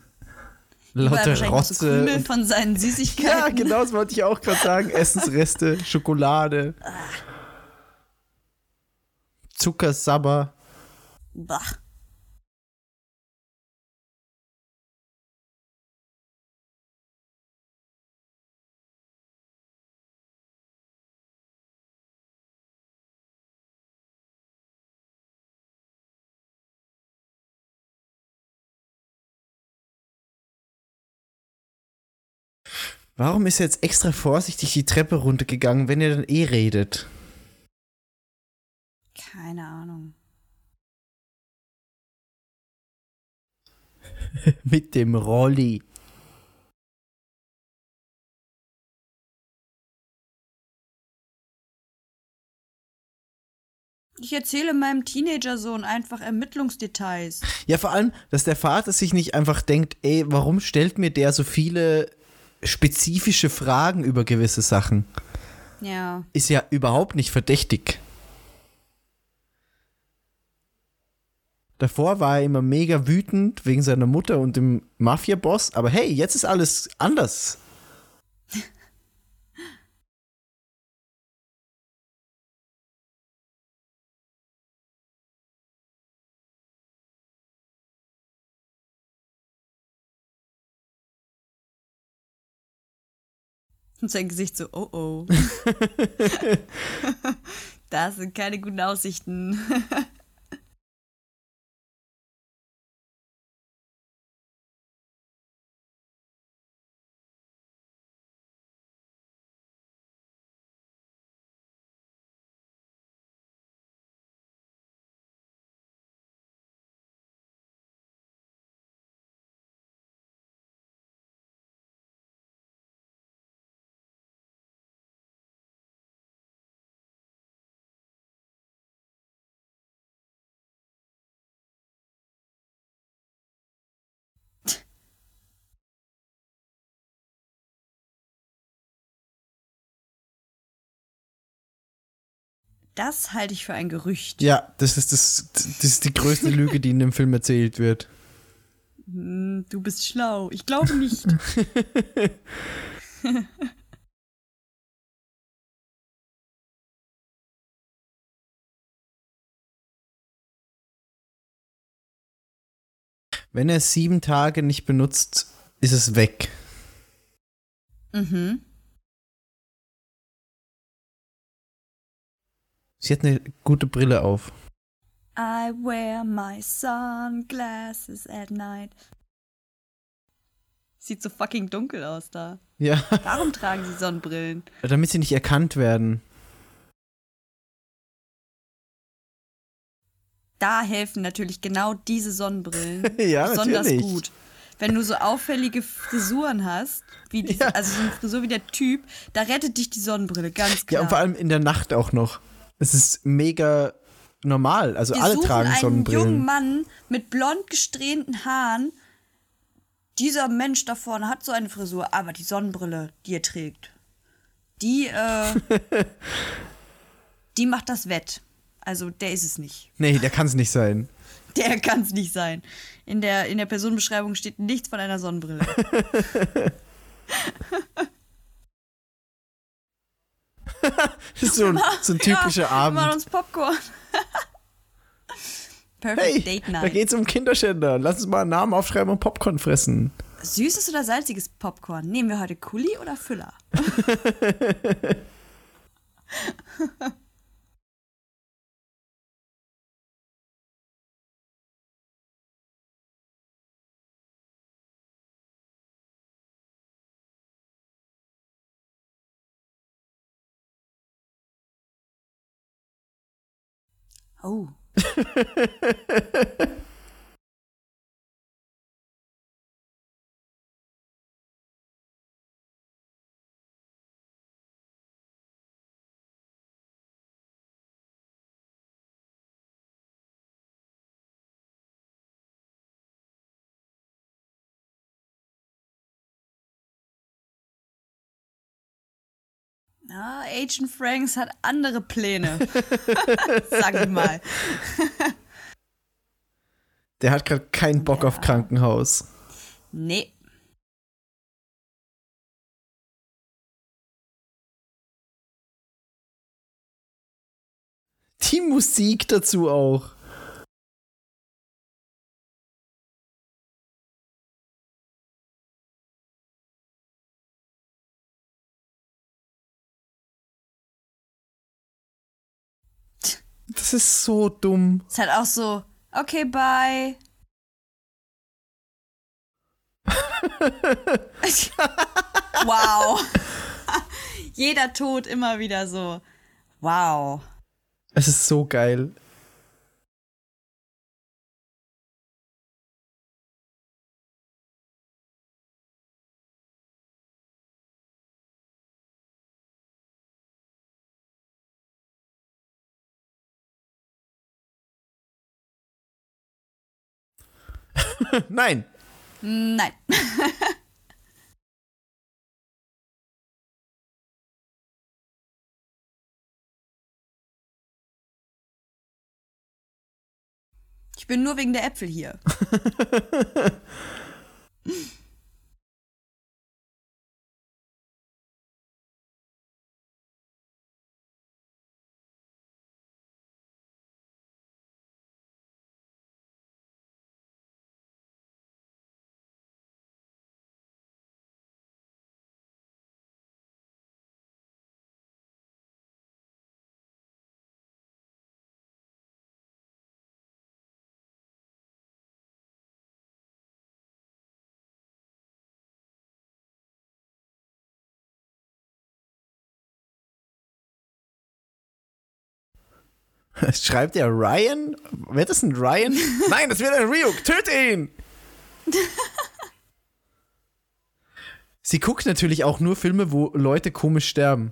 Lauter so Rotze. Und- von seinen ja, Süßigkeiten. genau, das wollte ich auch gerade sagen. *laughs* Essensreste, Schokolade. Zuckersabber. Bah. Warum ist er jetzt extra vorsichtig die Treppe runtergegangen, wenn er dann eh redet? Keine Ahnung. *laughs* Mit dem Rolli. Ich erzähle meinem Teenagersohn einfach Ermittlungsdetails. Ja, vor allem, dass der Vater sich nicht einfach denkt, ey, warum stellt mir der so viele spezifische Fragen über gewisse Sachen? Ja. Ist ja überhaupt nicht verdächtig. Davor war er immer mega wütend wegen seiner Mutter und dem Mafia-Boss, aber hey, jetzt ist alles anders. *laughs* Und sein Gesicht so, oh oh. *laughs* *laughs* das sind keine guten Aussichten. *laughs* Das halte ich für ein Gerücht. Ja, das ist, das, das ist die größte *laughs* Lüge, die in dem Film erzählt wird. Hm, Du bist schlau. Ich glaube nicht. *laughs* Wenn er sieben Tage nicht benutzt, ist es weg. mhm. Sie hat eine gute Brille auf. I wear my sunglasses at night. Sieht so fucking dunkel aus da. Ja, Warum *laughs* tragen sie Sonnenbrillen? damit sie nicht erkannt werden. Da helfen natürlich genau diese Sonnenbrillen *laughs* Ja, besonders natürlich. gut. Wenn du so auffällige Frisuren hast, wie diese, Ja. also so eine Frisur wie der Typ, da rettet dich die Sonnenbrille, ganz klar. Ja, und vor allem in der Nacht auch noch. Es ist mega normal. Also Wir alle tragen einen jungen Sonnenbrillen. Mann mit blond gesträhnten Haaren. Dieser Mensch da vorne hat so eine Frisur, aber die Sonnenbrille, die er trägt, die, äh, *laughs* die macht das wett. Also der ist es nicht. Nee, der kann es nicht sein. *laughs* Der kann es nicht sein. In der, in der Personenbeschreibung steht nichts von einer Sonnenbrille. *laughs* Das *laughs* ist so ein, so ein typischer ja, Wir machen Abend. uns Popcorn. *laughs* Perfect Hey, Date da Night. geht's um Kinderschänder. Lass uns mal einen Namen aufschreiben und Popcorn fressen. Süßes oder salziges Popcorn? Nehmen wir heute Kuli oder Füller? *laughs* Oh. *laughs* Na, Agent Franks hat andere Pläne. *laughs* Sag ich mal. *laughs* Der hat gerade keinen Bock auf Krankenhaus. Nee. Die Musik dazu auch. Das ist so dumm. Ist halt auch so, okay, bye. *laughs* wow. *laughs* Jeder Tod immer wieder so. Wow. Es ist so geil. *laughs* Nein. Nein. *laughs* Ich bin nur wegen der Äpfel hier. *laughs* *laughs* Schreibt er Ryan? Wird das ein Ryan? *laughs* Nein, das wird ein Ryuk. Töte ihn! *laughs* Sie guckt natürlich auch nur Filme, wo Leute komisch sterben.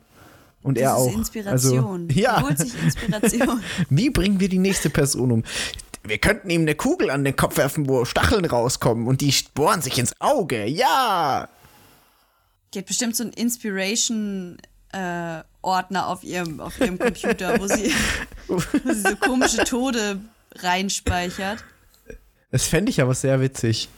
Und Das er ist auch. Inspiration. Also, ja. Er holt sich Inspiration. Wie bringen wir die nächste Person um? Wir könnten ihm eine Kugel an den Kopf werfen, wo Stacheln rauskommen und die bohren sich ins Auge. Ja! Die hat bestimmt so einen Inspiration-Ordner auf, ihrem, auf ihrem Computer, wo sie, wo sie so komische Tode reinspeichert. Das fände ich aber sehr witzig.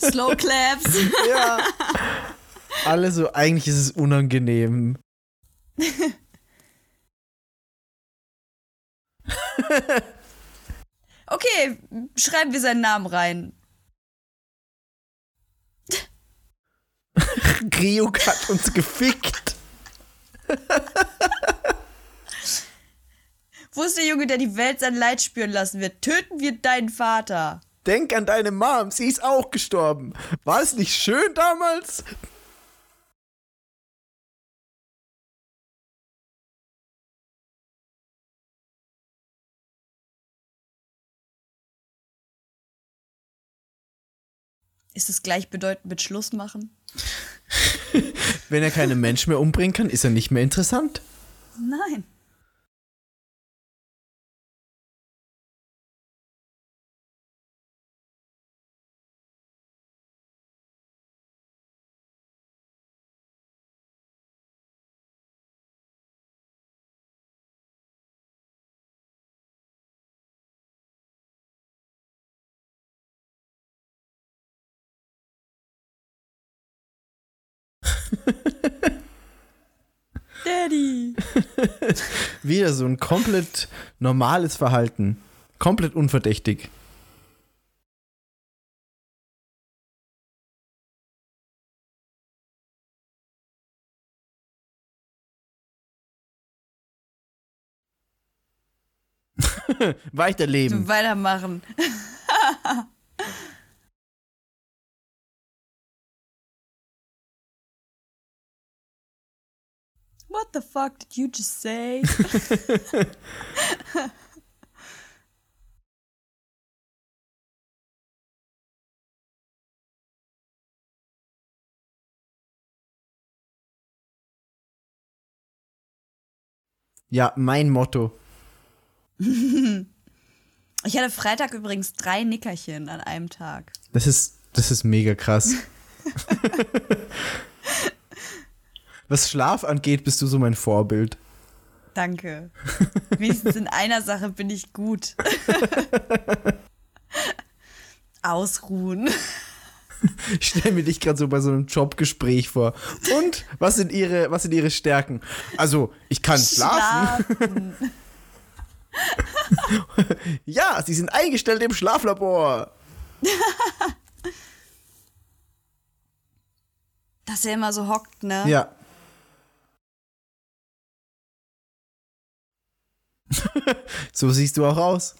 Slow Claps. *laughs* Ja. Alle so, eigentlich ist es unangenehm. *laughs* Okay, schreiben wir seinen Namen rein. *laughs* Ryuk hat uns gefickt. Wo ist der Junge, der die Welt sein Leid spüren lassen wird? Töten wir deinen Vater. Denk an deine Mom, sie ist auch gestorben. War es nicht schön damals? Ist es gleichbedeutend mit Schluss machen? *laughs* Wenn er keine Menschen mehr umbringen kann, ist er nicht mehr interessant. Nein. *laughs* Wieder so ein komplett normales Verhalten. Komplett unverdächtig. *laughs* Weiterleben. Weitermachen. *laughs* What the fuck did you just say? *laughs* Ja, mein Motto. Ich hatte Freitag übrigens drei Nickerchen an einem Tag. Das ist, das ist mega krass. *laughs* Was Schlaf angeht, bist du so mein Vorbild. Danke. *laughs* Wenigstens in einer Sache bin ich gut. *laughs* Ausruhen. Ich stelle mir dich gerade so bei so einem Jobgespräch vor. Und was sind ihre, was sind ihre Stärken? Also, ich kann schlafen. Schlafen. *laughs* Ja, sie sind eingestellt im Schlaflabor. Dass er immer so hockt, ne? Ja. *laughs* so siehst du auch aus.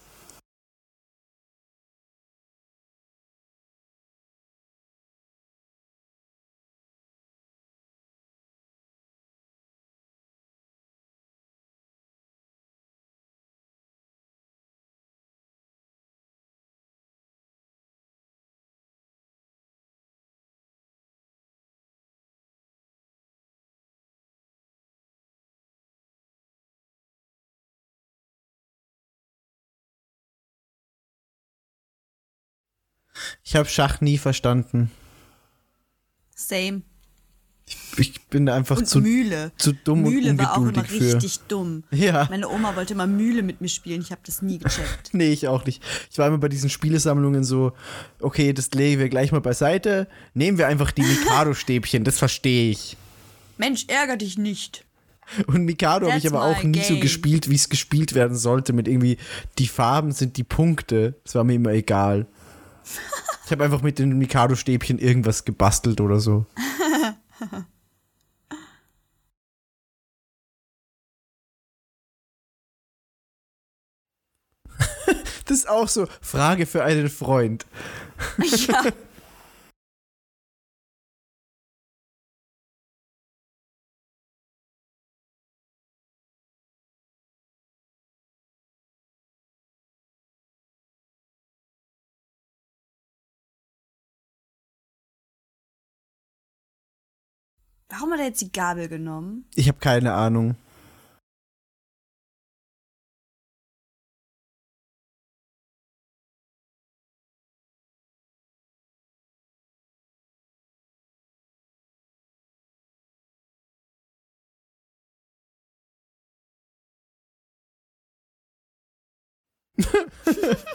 Ich habe Schach nie verstanden. Same. Ich bin da einfach Und zu, Mühle. zu dumm Mühle und war auch immer ungeduldig für. richtig dumm. Ja. Meine Oma wollte immer Mühle mit mir spielen. Ich habe das nie gecheckt. *laughs* Nee, ich auch nicht. Ich war immer bei diesen Spielesammlungen so, okay, das legen wir gleich mal beiseite. Nehmen wir einfach die Mikado-Stäbchen, das verstehe ich. Mensch, ärger dich nicht. Und Mikado habe ich aber auch nie so game. gespielt, wie es gespielt werden sollte, mit irgendwie, die Farben sind die Punkte. Das war mir immer egal. *laughs* Ich habe einfach mit den Mikado-Stäbchen irgendwas gebastelt oder so. *laughs* Das ist auch so Frage für einen Freund. Ja. *laughs* Warum hat er jetzt die Gabel genommen? Ich habe keine Ahnung. *laughs*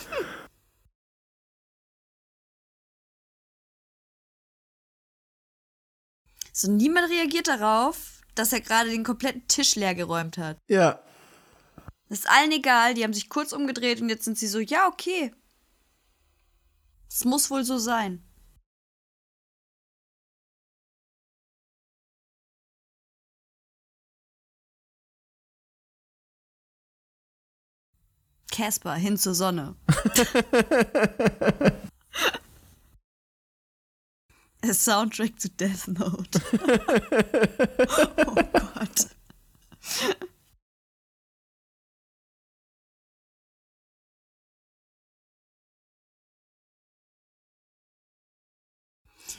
So, niemand reagiert darauf, dass er gerade den kompletten Tisch leer geräumt hat. Ja. Das ist allen egal, die haben sich kurz umgedreht und jetzt sind sie so, ja, okay. Es muss wohl so sein. Casper, hin zur Sonne. *laughs* *laughs* A Soundtrack zu Death Note. *laughs* oh Gott.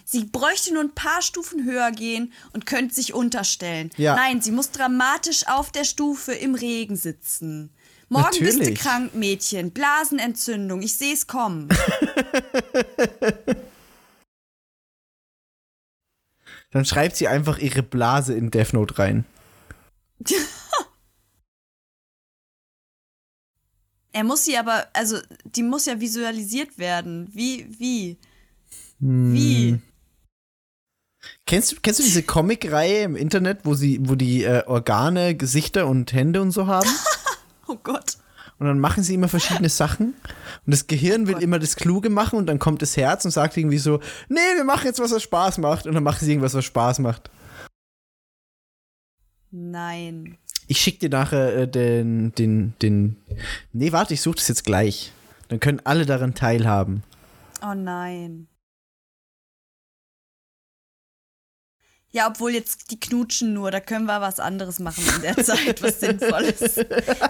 Sie bräuchte nur ein paar Stufen höher gehen und könnte sich unterstellen. Ja. Nein, sie muss dramatisch auf der Stufe im Regen sitzen. Morgen bist du Natürlich. krank, Mädchen. Blasenentzündung. Ich sehe es kommen. *laughs* Dann schreibt sie einfach ihre Blase in Death Note rein. *laughs* Er muss sie aber, also, die muss ja visualisiert werden. Wie, wie? Hm. Wie? Kennst du, kennst du diese Comic-Reihe im Internet, wo sie, wo die äh, Organe, Gesichter und Hände und so haben? *laughs* Oh Gott. Und dann machen sie immer verschiedene *laughs* Sachen. Und das Gehirn will immer das Kluge machen und dann kommt das Herz und sagt irgendwie so, nee, wir machen jetzt was, was Spaß macht. Und dann machen sie irgendwas, was Spaß macht. Nein. Ich schick dir nachher äh, den, den, den. Nee, warte, ich suche das jetzt gleich. Dann können alle daran teilhaben. Oh nein. Ja, obwohl jetzt die knutschen nur, da können wir was anderes machen in der Zeit, was Sinnvolles. In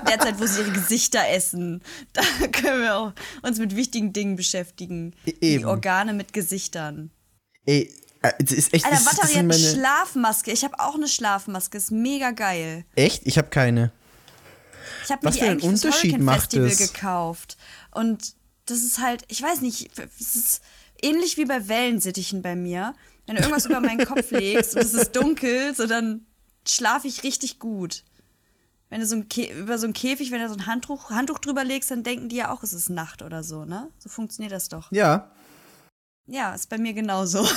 der Zeit, wo sie ihre Gesichter essen, da können wir auch uns mit wichtigen Dingen beschäftigen. E- Die eben. Organe mit Gesichtern. Ey, äh, das ist echt. Alter, sind hat eine Schlafmaske. Ich habe auch eine Schlafmaske. Ist mega geil. echt? Ich habe keine. Ich habe mir die eigentlich fürs Unterschied macht Festival es? gekauft. Und das ist halt, ich weiß nicht, es ist ähnlich wie bei Wellensittichen bei mir. Wenn du irgendwas über meinen Kopf legst und es ist dunkel, so dann schlafe ich richtig gut. Wenn du so ein über so ein Käfig, wenn du so ein Handtuch, Handtuch drüber legst, dann denken die ja auch, es ist Nacht oder so, ne? So funktioniert das doch. Ja. Ja, ist bei mir genauso.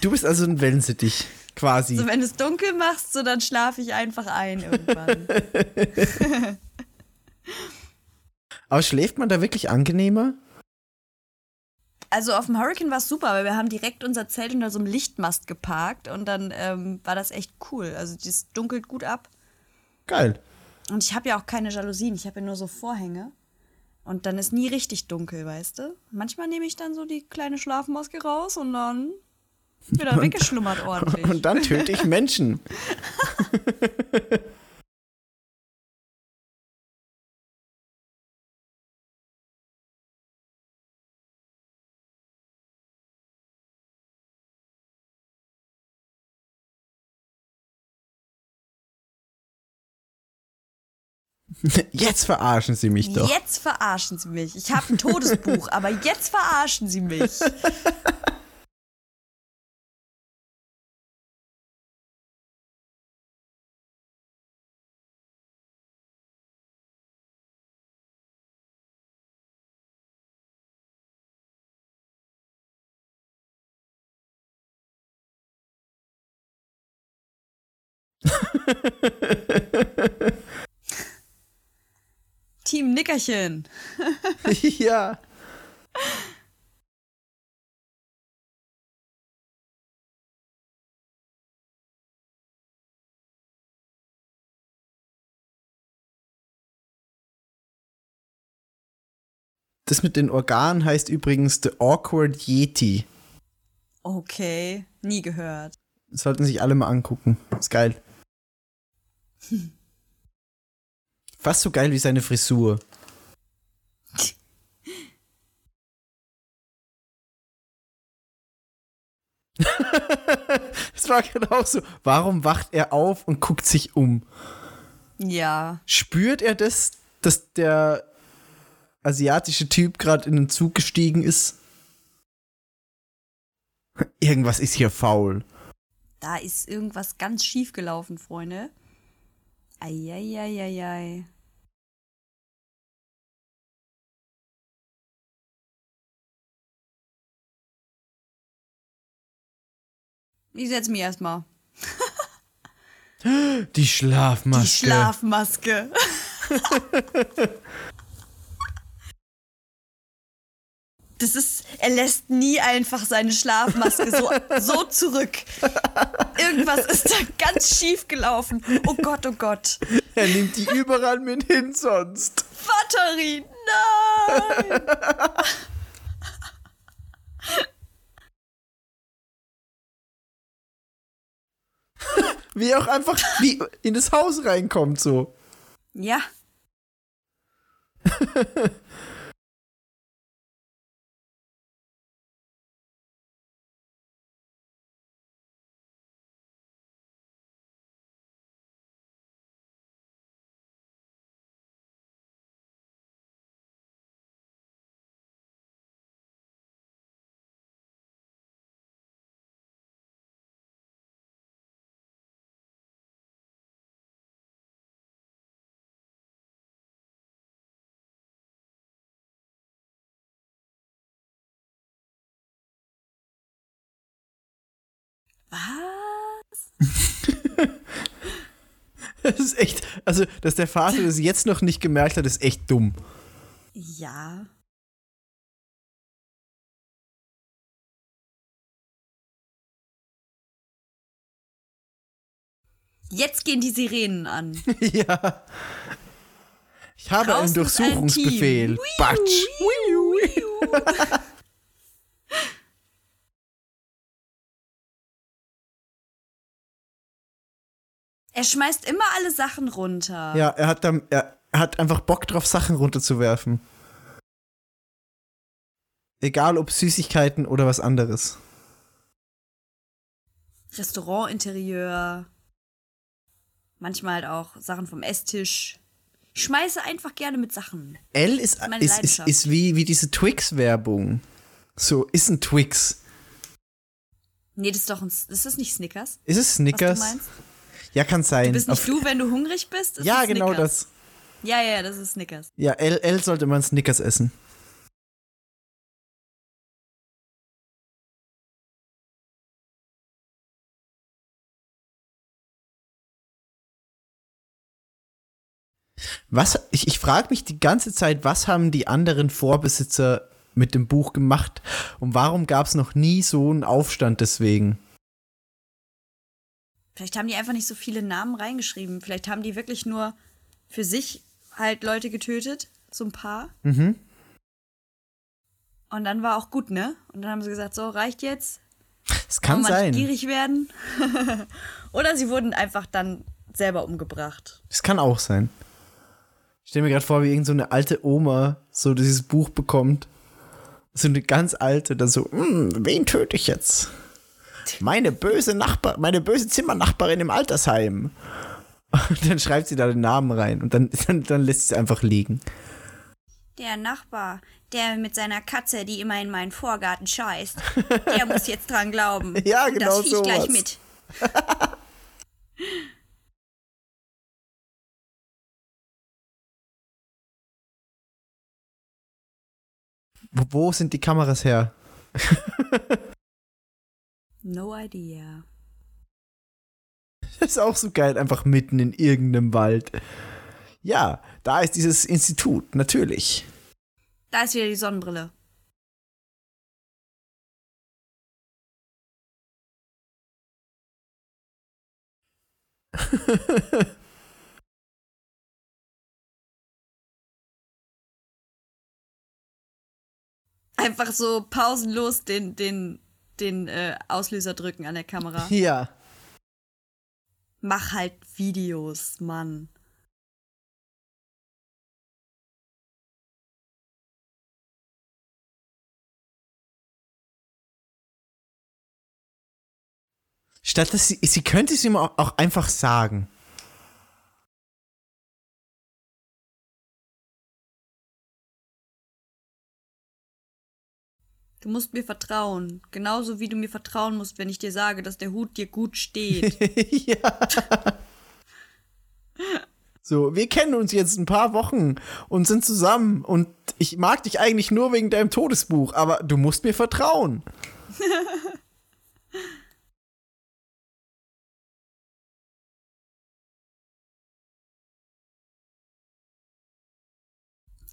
Du bist also ein Wellensittich. Quasi. So, wenn du es dunkel machst, so dann schlafe ich einfach ein irgendwann. *laughs* Aber schläft man da wirklich angenehmer? Also auf dem Hurricane war es super, weil wir haben direkt unser Zelt unter so einem Lichtmast geparkt und dann ähm, war das echt cool. Also das dunkelt gut ab. Geil. Und ich habe ja auch keine Jalousien, ich habe ja nur so Vorhänge. Und dann ist nie richtig dunkel, weißt du? Manchmal nehme ich dann so die kleine Schlafmaske raus und dann wieder weggeschlummert ordentlich. Und dann töte ich Menschen. *laughs* *laughs* Jetzt verarschen Sie mich doch. Jetzt verarschen Sie mich. Ich habe ein Todesbuch, *laughs* aber jetzt verarschen Sie mich. *laughs* Nickerchen. *laughs* ja. Das mit den Organen heißt übrigens The Awkward Yeti. Okay, nie gehört. Das sollten sich alle mal angucken. Ist geil. *laughs* Fast so geil wie seine Frisur. *laughs* das war genau so. Warum wacht er auf und guckt sich um? Ja. Spürt er das, dass der asiatische Typ gerade in den Zug gestiegen ist? *laughs* Irgendwas ist hier faul. Da ist irgendwas ganz schief gelaufen, Freunde. Eieieiei. Ich setz mich erstmal. *gasps* Die Schlafmaske. Die Schlafmaske. *laughs* Das ist, er lässt nie einfach seine Schlafmaske so, so zurück. Irgendwas ist da ganz schief gelaufen. Oh Gott, oh Gott. Er nimmt die überall mit hin sonst. Batterie, nein! *laughs* *laughs* Wie er auch einfach wie in das Haus reinkommt, so. Ja. *laughs* Was? *laughs* Das ist echt, also, dass der Vater das jetzt noch nicht gemerkt hat, ist echt dumm. Ja. Jetzt gehen die Sirenen an. *laughs* ja. Ich habe einen Draußen ist ein Durchsuchungsbefehl. Team. Batsch. *laughs* Er schmeißt immer alle Sachen runter. Ja, er hat, dann, er hat einfach Bock drauf, Sachen runterzuwerfen. Egal ob Süßigkeiten oder was anderes. Restaurantinterieur. Manchmal halt auch Sachen vom Esstisch. Ich schmeiße einfach gerne mit Sachen. L ist, ist, ist, ist wie, wie diese Twix-Werbung. So, ist ein Twix. Nee, das ist doch ein. Ist das nicht Snickers? Ist es Was Snickers? du meinst? Ja, kann sein. Du bist nicht Auf- du, wenn du hungrig bist? Ist ja, genau das. Ja, ja, das ist Snickers. Ja, L, L sollte man Snickers essen. Was, ich, ich frage mich die ganze Zeit, was haben die anderen Vorbesitzer mit dem Buch gemacht und warum gab es noch nie so einen Aufstand deswegen? Vielleicht haben die einfach nicht so viele Namen reingeschrieben. Vielleicht haben die wirklich nur für sich halt Leute getötet. So ein paar. Mhm. Und dann war auch gut, ne? Und dann haben sie gesagt, so, reicht jetzt. Das kann sein. gierig werden. *laughs* Oder sie wurden einfach dann selber umgebracht. Das kann auch sein. Ich stelle mir gerade vor, wie irgend so eine alte Oma so dieses Buch bekommt. So eine ganz alte, dann so, "Hm, wen töte ich jetzt? Meine böse Nachbar, meine böse Zimmernachbarin im Altersheim. Und dann schreibt sie da den Namen rein und dann, dann, dann lässt sie es einfach liegen. Der Nachbar, der mit seiner Katze, die immer in meinen Vorgarten scheißt, der muss jetzt dran glauben. *laughs* Ja, genau Das Viech gleich mit. *laughs* Wo sind die Kameras her? *laughs* No idea. *laughs* Das ist auch so geil, einfach mitten in irgendeinem Wald. Ja, da ist dieses Institut, natürlich. Da ist wieder die Sonnenbrille. *laughs* Einfach so pausenlos den, den, den äh, Auslöser drücken an der Kamera. *laughs* Ja. Mach halt Videos, Mann. Statt dass sie, sie könnte es ihm auch, auch einfach sagen. Du musst mir vertrauen. Genauso wie du mir vertrauen musst, wenn ich dir sage, dass der Hut dir gut steht. *laughs* ja. So, wir kennen uns jetzt ein paar Wochen und sind zusammen und ich mag dich eigentlich nur wegen deinem Todesbuch, aber du musst mir vertrauen. *laughs*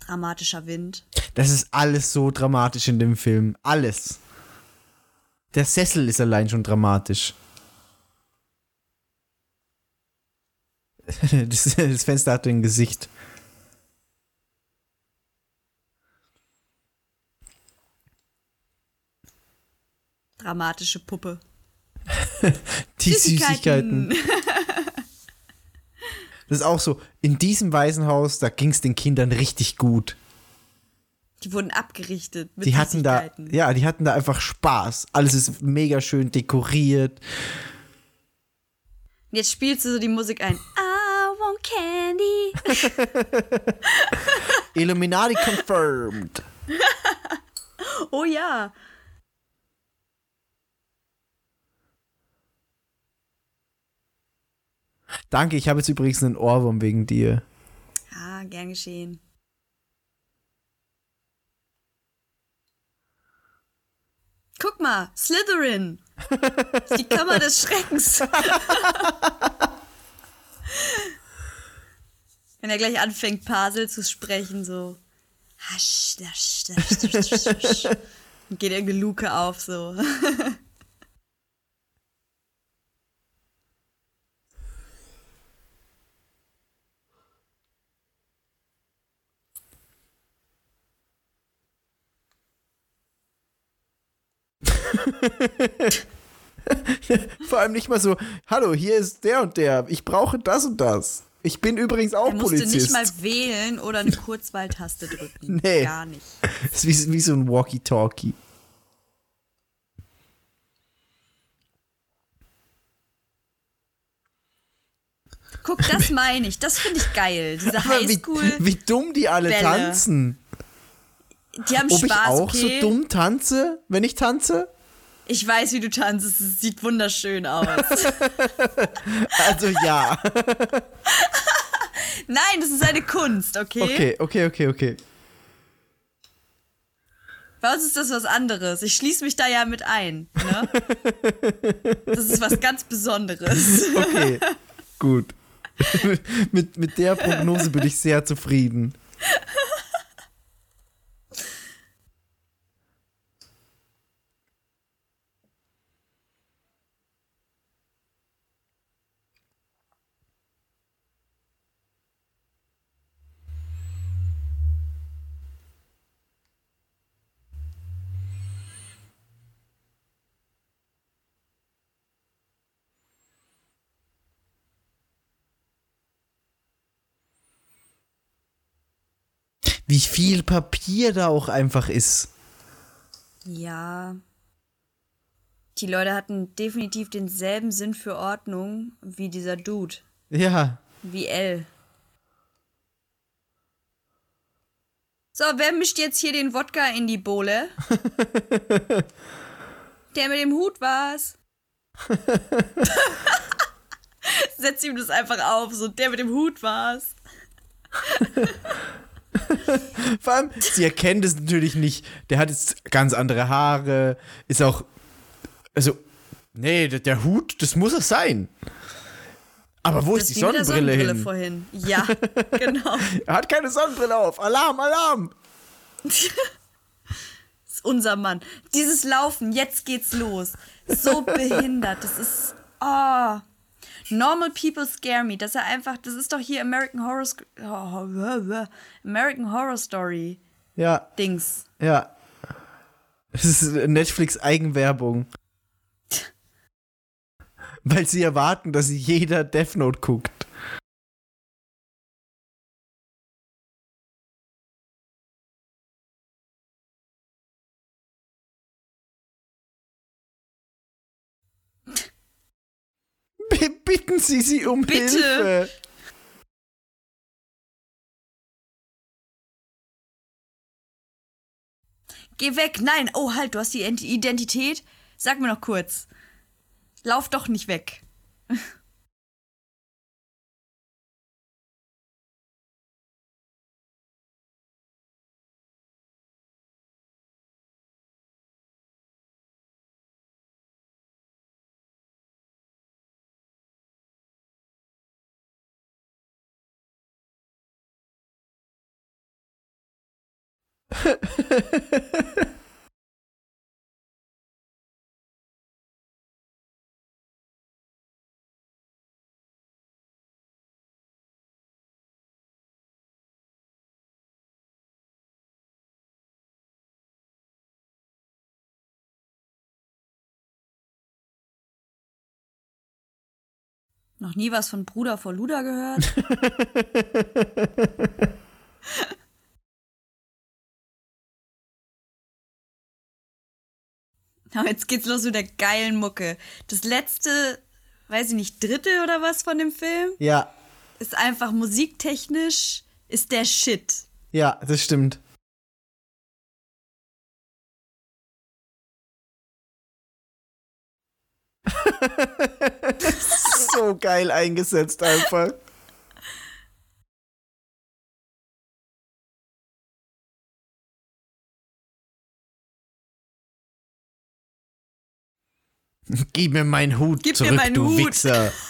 Dramatischer Wind. Das ist alles so dramatisch in dem Film. Alles. Der Sessel ist allein schon dramatisch. *laughs* Das, das Fenster hat ein Gesicht. Dramatische Puppe. *laughs* Die Süßigkeiten. *laughs* Das ist auch so, in diesem Waisenhaus, da ging es den Kindern richtig gut. Die wurden abgerichtet mit Die hatten da, ja, die hatten da einfach Spaß. Alles ist mega schön dekoriert. Und jetzt spielst du so die Musik ein. I want candy. *laughs* Illuminati confirmed. *laughs* Oh ja. Danke, ich habe jetzt übrigens einen Ohrwurm wegen dir. Ah, gern geschehen. Guck mal, Slytherin. Die Kammer des Schreckens. Wenn er gleich anfängt, Pasel zu sprechen, so. Hasch, dasch, dasch, dasch, dasch. Und geht irgendeine Luke auf, so. *laughs* Vor allem nicht mal so, hallo, hier ist der und der, ich brauche das und das. Ich bin übrigens auch Er musste Polizist. nicht mal wählen oder eine Kurzwahltaste drücken. *laughs* Nee. Gar nicht. Das ist wie, wie so ein Walkie-Talkie. Guck, das *laughs* meine ich. Das finde ich geil. Diese Aber wie, Highschool. wie dumm die alle Bälle. tanzen. Die haben Ob ich Spaß, auch okay? so dumm tanze, wenn ich tanze? Ich weiß, wie du tanzt. Es sieht wunderschön aus. *laughs* Also ja. *laughs* Nein, das ist eine Kunst, okay? Okay, okay, okay, okay. Bei uns ist das was anderes. Ich schließe mich da ja mit ein. Ne? *laughs* Das ist was ganz Besonderes. Okay, gut. mit, mit der Prognose bin ich sehr zufrieden. Wie viel Papier da auch einfach ist. Ja. Die Leute hatten definitiv denselben Sinn für Ordnung wie dieser Dude. Ja. Wie L. So, wer mischt jetzt hier den Wodka in die Bowle? *laughs* Der mit dem Hut war's. *laughs* Setz ihm das einfach auf, so der mit dem Hut war's. *laughs* *laughs* Vor allem, sie erkennen das natürlich nicht. Der hat jetzt ganz andere Haare, ist auch. Also, nee, der, der Hut, das muss es sein. Aber wo Das ist die der Sonnenbrille, hin? vorhin. Ja, *laughs* genau. Er hat keine Sonnenbrille auf. Alarm, Alarm. *laughs* ist unser Mann. Dieses Laufen, jetzt geht's los. So behindert. Das ist. Oh. Normal people scare me. Dass er einfach. Das ist doch hier American Horror. Oh, *laughs* American Horror Story. Ja, Dings. ja. Das ist Netflix-Eigenwerbung. *laughs* Weil sie erwarten, dass jeder Death Note guckt. Bitten Sie sie um Bitte. Hilfe. Geh weg. Nein. Oh, halt, du hast die Ent- Identität. Sag mir noch kurz. Lauf doch nicht weg. Noch nie was von Bruder vor Luder gehört? *laughs* Aber jetzt geht's los mit der geilen Mucke. Das letzte, weiß ich nicht, Drittel oder was von dem Film Ja, ist einfach musiktechnisch ist der Shit. ja, das stimmt. *laughs* so geil eingesetzt einfach. Gib mir meinen Hut Gib mir zurück, meinen du Hut. Wichser. *laughs*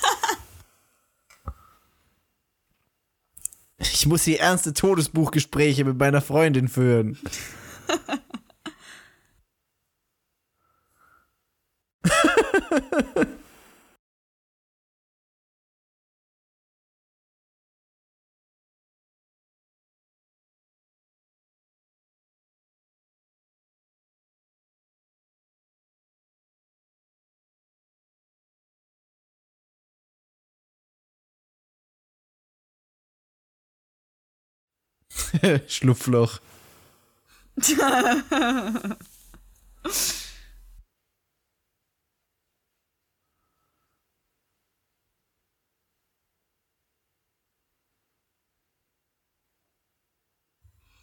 Ich muss hier ernste Todesbuchgespräche mit meiner Freundin führen. *laughs* *laughs* Schlupfloch. *laughs*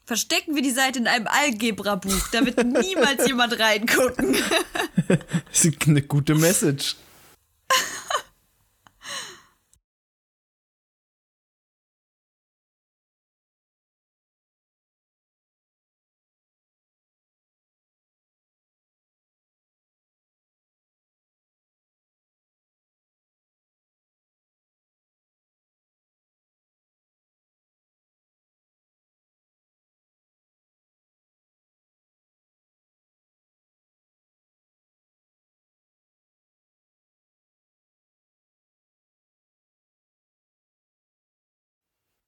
Verstecken wir die Seite in einem Algebra-Buch, da wird niemals jemand reingucken. *laughs* Das ist eine gute Message.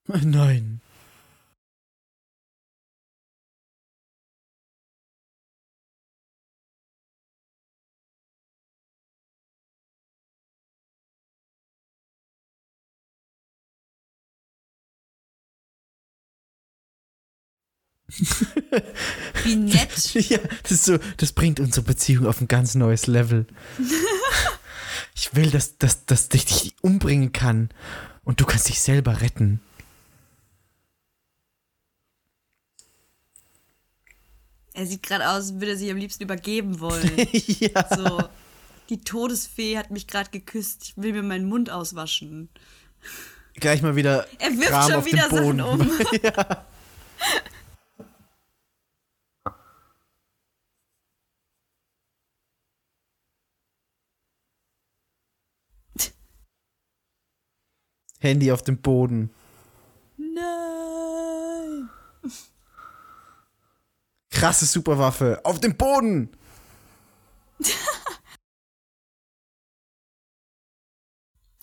*laughs* Nein. Wie *laughs* nett. Ja, das ist so, das bringt unsere Beziehung auf ein ganz neues Level. *laughs* Ich will, dass, dass, dass ich dich umbringen kann und du kannst dich selber retten. Er sieht gerade aus, als würde er sich am liebsten übergeben wollen. *laughs* ja. So, die Todesfee hat mich gerade geküsst. Ich will mir meinen Mund auswaschen. Gleich mal wieder. Er wirft Kram schon auf wieder. Sachen um. *laughs* *laughs* ja. Handy auf dem Boden. Nein. Krasse Superwaffe. Auf dem Boden! *laughs*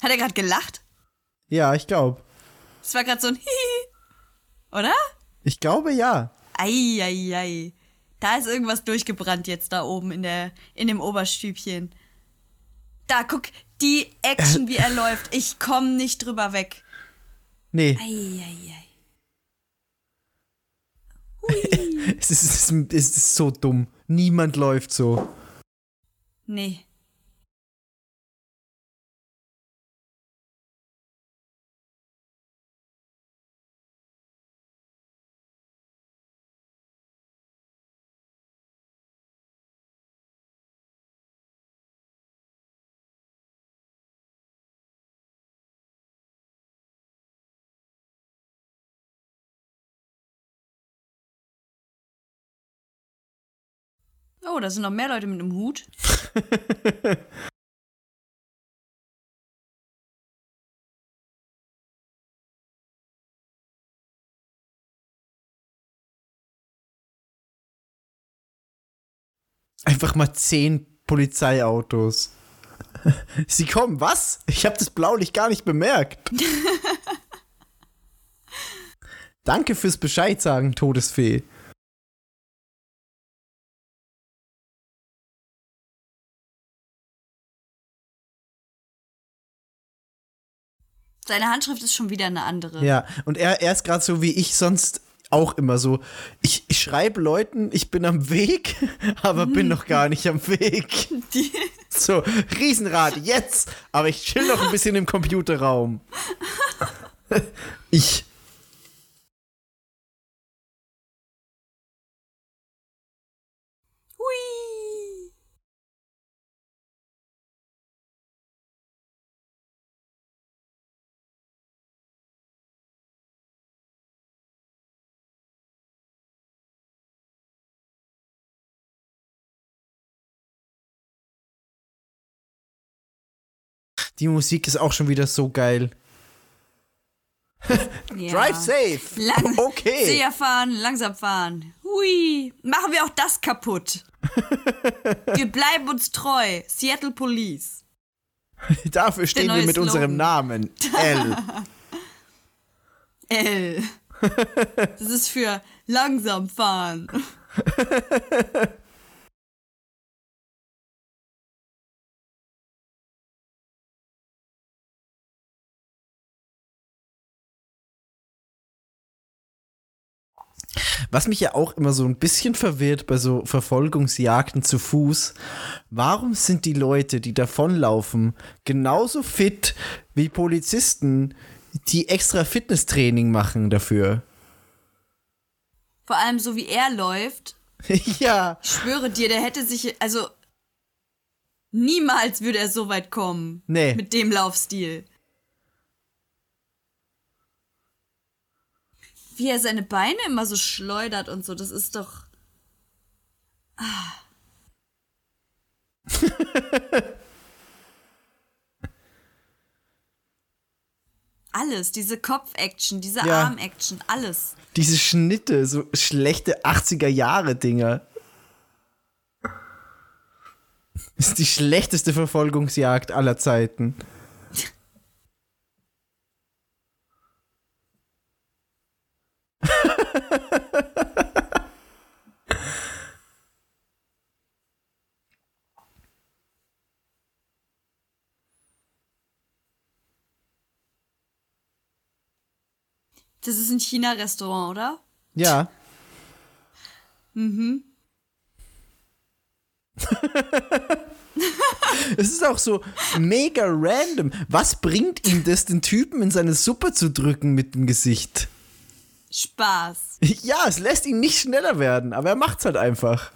Hat er gerade gelacht? Ja, ich glaube. Das war gerade so ein Hihi. Oder? Ich glaube ja. Eieiei. Da ist irgendwas durchgebrannt jetzt da oben in, der, in dem Oberstübchen. Da, guck, die Action, wie er *laughs* läuft. Ich komme nicht drüber weg. Nee. Eieiei. Es ist, es, ist, es ist so dumm. Niemand läuft so. Nee. Oh, da sind noch mehr Leute mit einem Hut. *laughs* Einfach mal zehn Polizeiautos. *laughs* Sie kommen, was? Ich habe das Blaulicht gar nicht bemerkt. *laughs* Danke fürs Bescheid sagen, Todesfee. Seine Handschrift ist schon wieder eine andere. Ja, und er, er ist gerade so wie ich sonst auch immer so. Ich, ich schreibe Leuten, ich bin am Weg, *laughs* aber bin noch gar nicht am Weg. *laughs* So, Riesenrad, jetzt! Aber ich chill noch ein bisschen im Computerraum. Ich. hui. Die Musik ist auch schon wieder so geil. Ja. Drive safe! Lang, Okay. Sehr fahren, langsam fahren. Hui. Machen wir auch das kaputt. *laughs* wir bleiben uns treu. Seattle Police. *laughs* Dafür stehen wir mit unserem Slogan. Namen. L. *laughs* L. Das ist für langsam fahren. Was mich ja auch immer so ein bisschen verwirrt bei so Verfolgungsjagden zu Fuß, warum sind die Leute, die davonlaufen, genauso fit wie Polizisten, die extra Fitnesstraining machen dafür? Vor allem so wie er läuft. *laughs* ja, Ich schwöre dir, der hätte sich, also niemals würde er so weit kommen. Nee. Mit dem Laufstil. Wie er seine Beine immer so schleudert und so, das ist doch. Ah. alles, diese Kopf-Action, diese Ja. Arm-Action, alles. diese Schnitte, so schlechte 80er Jahre Dinger. Ist die schlechteste Verfolgungsjagd aller Zeiten. Das ist ein China-Restaurant, oder? Ja. *laughs* Es ist auch so mega random. Was bringt ihm das, den Typen in seine Suppe zu drücken mit dem Gesicht? Spaß. *laughs* Ja, es lässt ihn nicht schneller werden, aber er macht's halt einfach.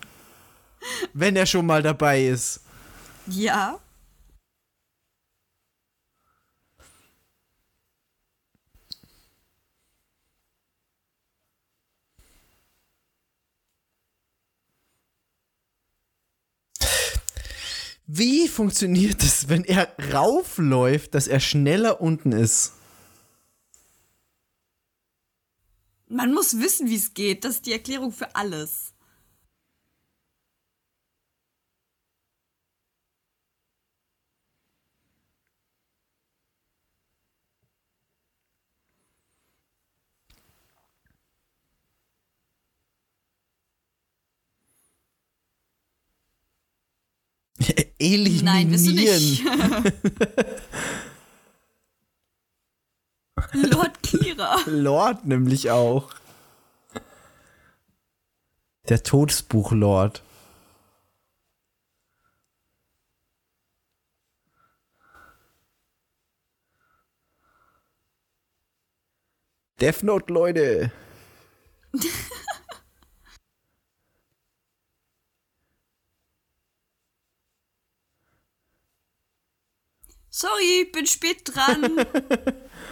Wenn er schon mal dabei ist. Ja. Wie funktioniert es, wenn er raufläuft, dass er schneller unten ist? Man muss wissen, wie es geht. Das ist die Erklärung für alles. Eliminieren. Nein, bist du nicht. *laughs* Lord Kira. Lord nämlich auch. Der Todesbuch-Lord. Death Note, Leute. *laughs* Sorry, bin spät dran. *laughs*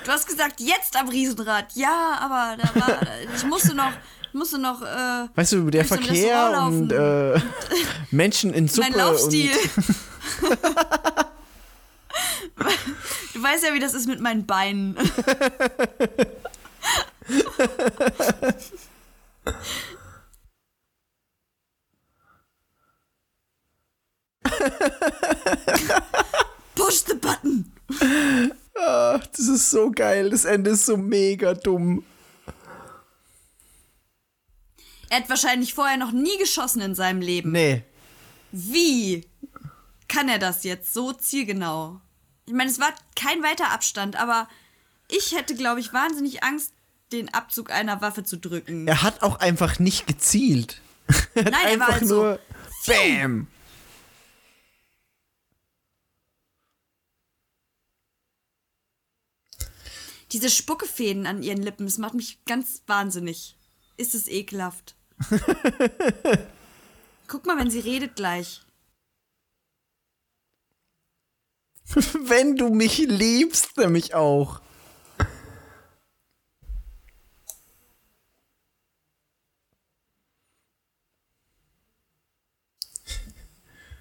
Du hast gesagt, jetzt am Riesenrad. Ja, aber da war, ich musste noch, ich musste noch. Äh, Weißt du, der Verkehr und äh, *laughs* Menschen in Suppe mein Laufstil. und *laughs* du weißt ja, wie das ist mit meinen Beinen. Push the button. Ach, das ist so geil. Das Ende ist so mega dumm. Er hat wahrscheinlich vorher noch nie geschossen in seinem Leben. Nee. Wie kann er das jetzt so zielgenau? Ich meine, es war kein weiter Abstand, aber ich hätte, glaube ich, wahnsinnig Angst, den Abzug einer Waffe zu drücken. Er hat auch einfach nicht gezielt. *laughs* Nein, er war einfach halt so, nur Bam. Diese Spuckefäden an ihren Lippen, das macht mich ganz wahnsinnig. Ist es ekelhaft. *laughs* Guck mal, wenn sie redet gleich. *laughs* Wenn du mich liebst, nämlich auch.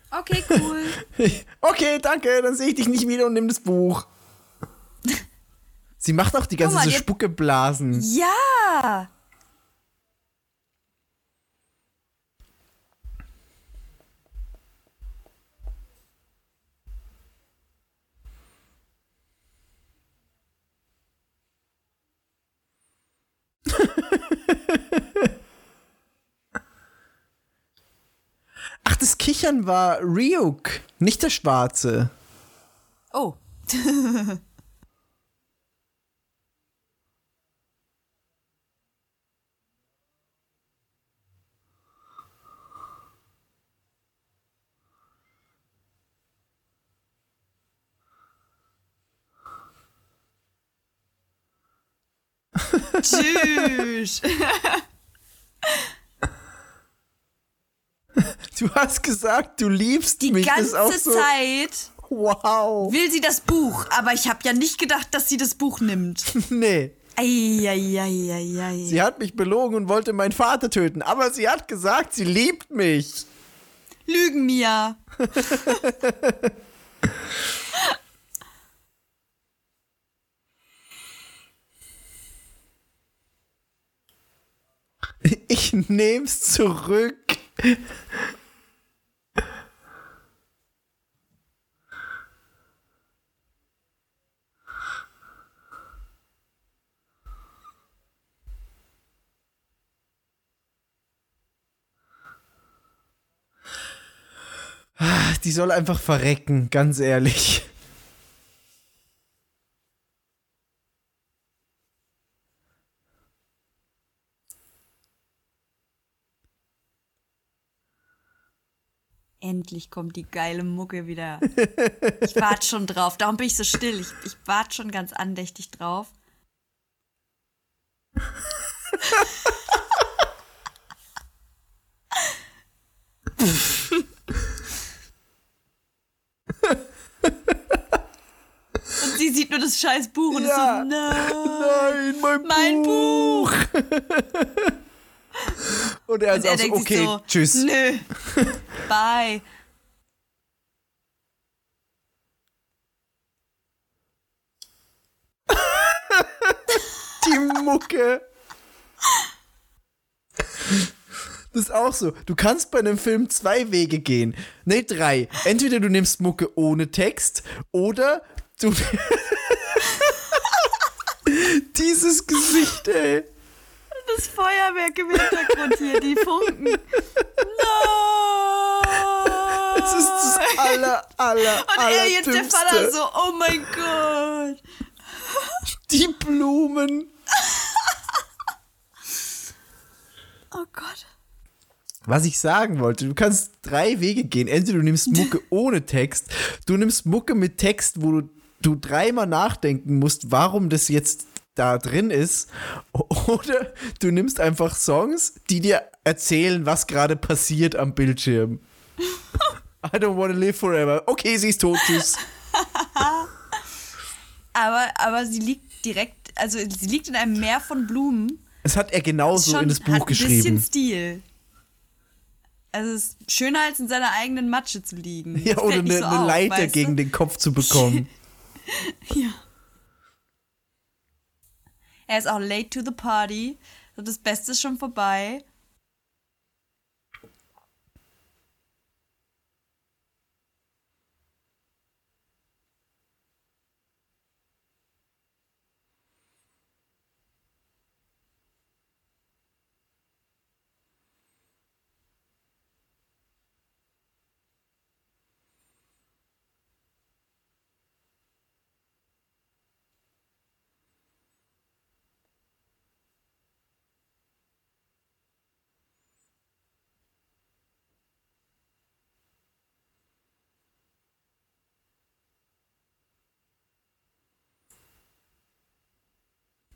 Okay, cool. *laughs* Okay, danke, dann sehe ich dich nicht wieder und nimm das Buch. Sie macht auch die ganze mal, so Spuckeblasen. ja! *laughs* Ach, das Kichern war Ryuk, nicht der Schwarze. Oh. *laughs* Tschüss. *laughs* Du hast gesagt, du liebst Die mich. auch ganze so, Zeit Wow. will sie das Buch, aber ich habe ja nicht gedacht, dass sie das Buch nimmt. *laughs* Nee. Eieieiei. Sie hat mich belogen und wollte meinen Vater töten, aber sie hat gesagt, sie liebt mich. Lügen mir. *laughs* Nehm's zurück. Ah, Die soll einfach verrecken, ganz ehrlich. Endlich kommt die geile Mucke wieder. Ich warte schon drauf. Darum bin ich so still. Ich, ich warte schon ganz andächtig drauf. Und sie sieht nur das scheiß Buch und Ja. ist so, nein. Nein, mein, Mein Buch. und er ist Und er auch so, okay, so, tschüss. Nö. Bye. Die Mucke. Das ist auch so. Du kannst bei einem Film zwei Wege gehen. Ne, drei. Entweder du nimmst Mucke ohne Text oder du. *laughs* Dieses Gesicht, ey. Das Feuerwerk im Hintergrund hier, die Funken. No! Das ist das aller, aller, *laughs* Und aller er jetzt der Vater so, oh mein Gott. *laughs* Die Blumen. *laughs* Oh Gott. Was ich sagen wollte, du kannst drei Wege gehen. Entweder du nimmst Mucke ohne Text, du nimmst Mucke mit Text, wo du, du dreimal nachdenken musst, warum das jetzt da drin ist. Oder du nimmst einfach Songs, die dir erzählen, was gerade passiert am Bildschirm. I don't wanna live forever. Okay, sie ist tot, tschüss. *laughs* Aber, aber sie liegt direkt, also sie liegt in einem Meer von Blumen. Es hat er genauso Schon in das Buch hat ein geschrieben. bisschen Stil. Also es ist schöner als in seiner eigenen Matsche zu liegen. Ja, Das oder eine, so eine auf, Leiter weißt du? gegen den Kopf zu bekommen. *laughs* Ja. Er ist auch late to the party. So, das Beste ist schon vorbei.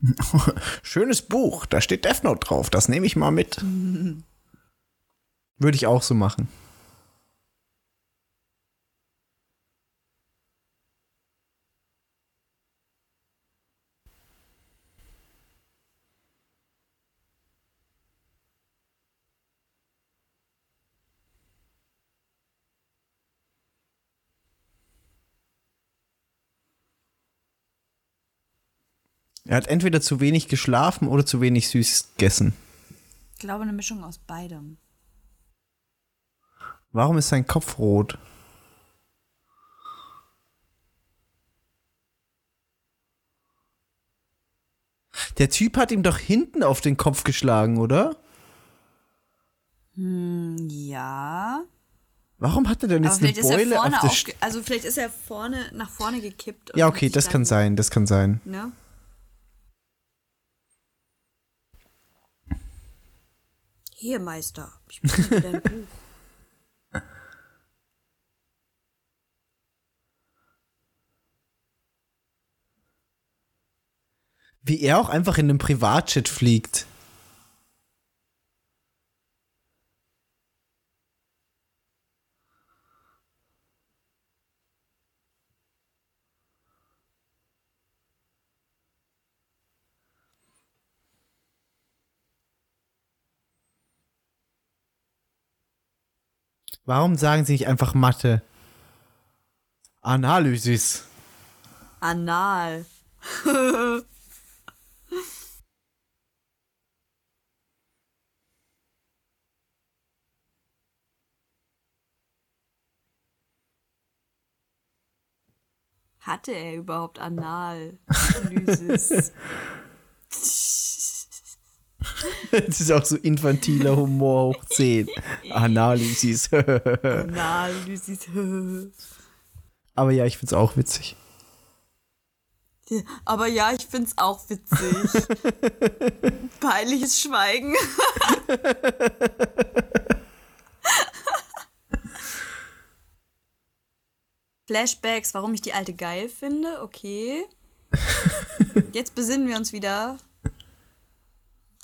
*laughs* Schönes Buch, da steht Death Note drauf, das nehme ich mal mit. Würde ich auch so machen. Er hat entweder zu wenig geschlafen oder zu wenig süß gegessen. Ich glaube, eine Mischung aus beidem. Warum ist sein Kopf rot? Der Typ hat ihm doch hinten auf den Kopf geschlagen, oder? Ja. Warum hat er denn jetzt eine Beule auf der also vielleicht ist er vorne nach vorne gekippt. Ja, okay, das kann sein, das kann sein. Ne? Hier, Meister, ich bringe dein Buch. *laughs* Wie er auch einfach in einem Privatjet fliegt. Warum sagen sie nicht einfach Mathe? Analysis. Anal. *laughs* Hatte er überhaupt Analysis? *laughs* *laughs* Das ist auch so infantiler Humor hoch 10. Analysis. *laughs* Analysis. Aber ja, ich find's auch witzig. Aber ja, ich find's auch witzig. *laughs* Peinliches Schweigen. Flashbacks, warum ich die alte geil finde, okay. Jetzt besinnen wir uns wieder,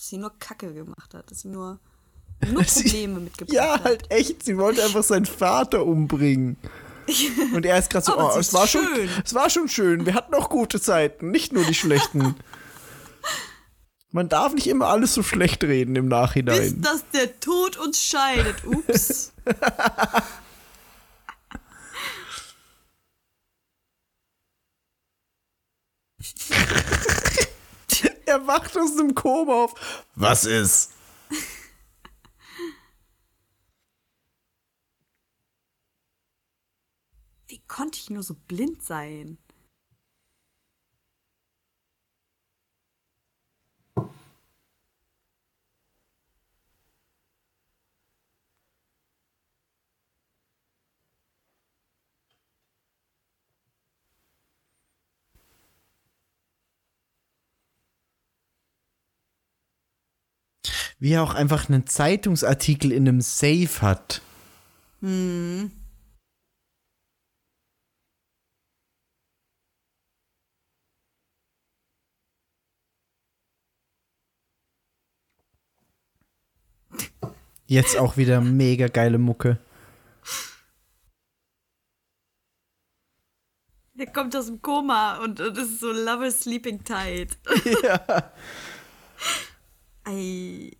dass sie nur Kacke gemacht hat, dass sie nur, *laughs* nur Probleme mitgebracht Ja, hat. halt echt. Sie wollte einfach seinen Vater umbringen. *laughs* Und er ist gerade so, oh, sie es war schon, schön. es war schon schön. Wir hatten auch gute Zeiten, nicht nur die schlechten. Man darf nicht immer alles so schlecht reden im Bis Nachhinein. dass der Tod uns scheidet. Ups. *laughs* er wacht aus dem Koma auf. Was ist? Wie konnte ich nur so blind sein? Wie er auch einfach einen Zeitungsartikel in einem Safe hat. Hm. Jetzt auch wieder mega geile Mucke. Der kommt aus dem Koma und, und ist so Lover Sleeping Tight. *laughs* Ja. Ei.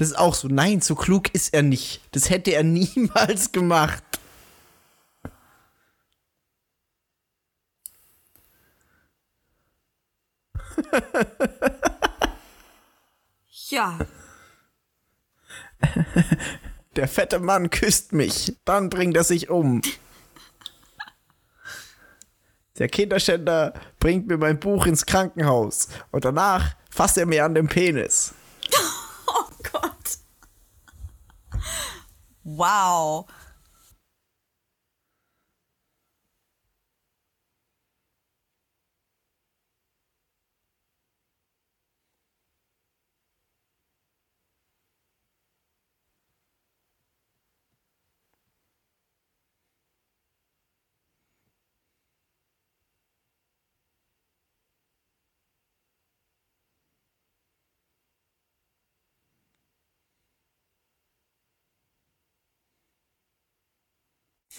Das ist auch so. Nein, so klug ist er nicht. Das hätte er *laughs* niemals gemacht. Ja, *laughs* Der fette Mann küsst mich. Dann bringt er sich um. Der Kinderschänder bringt mir mein Buch ins Krankenhaus. Und danach fasst er mir an den Penis. Wow.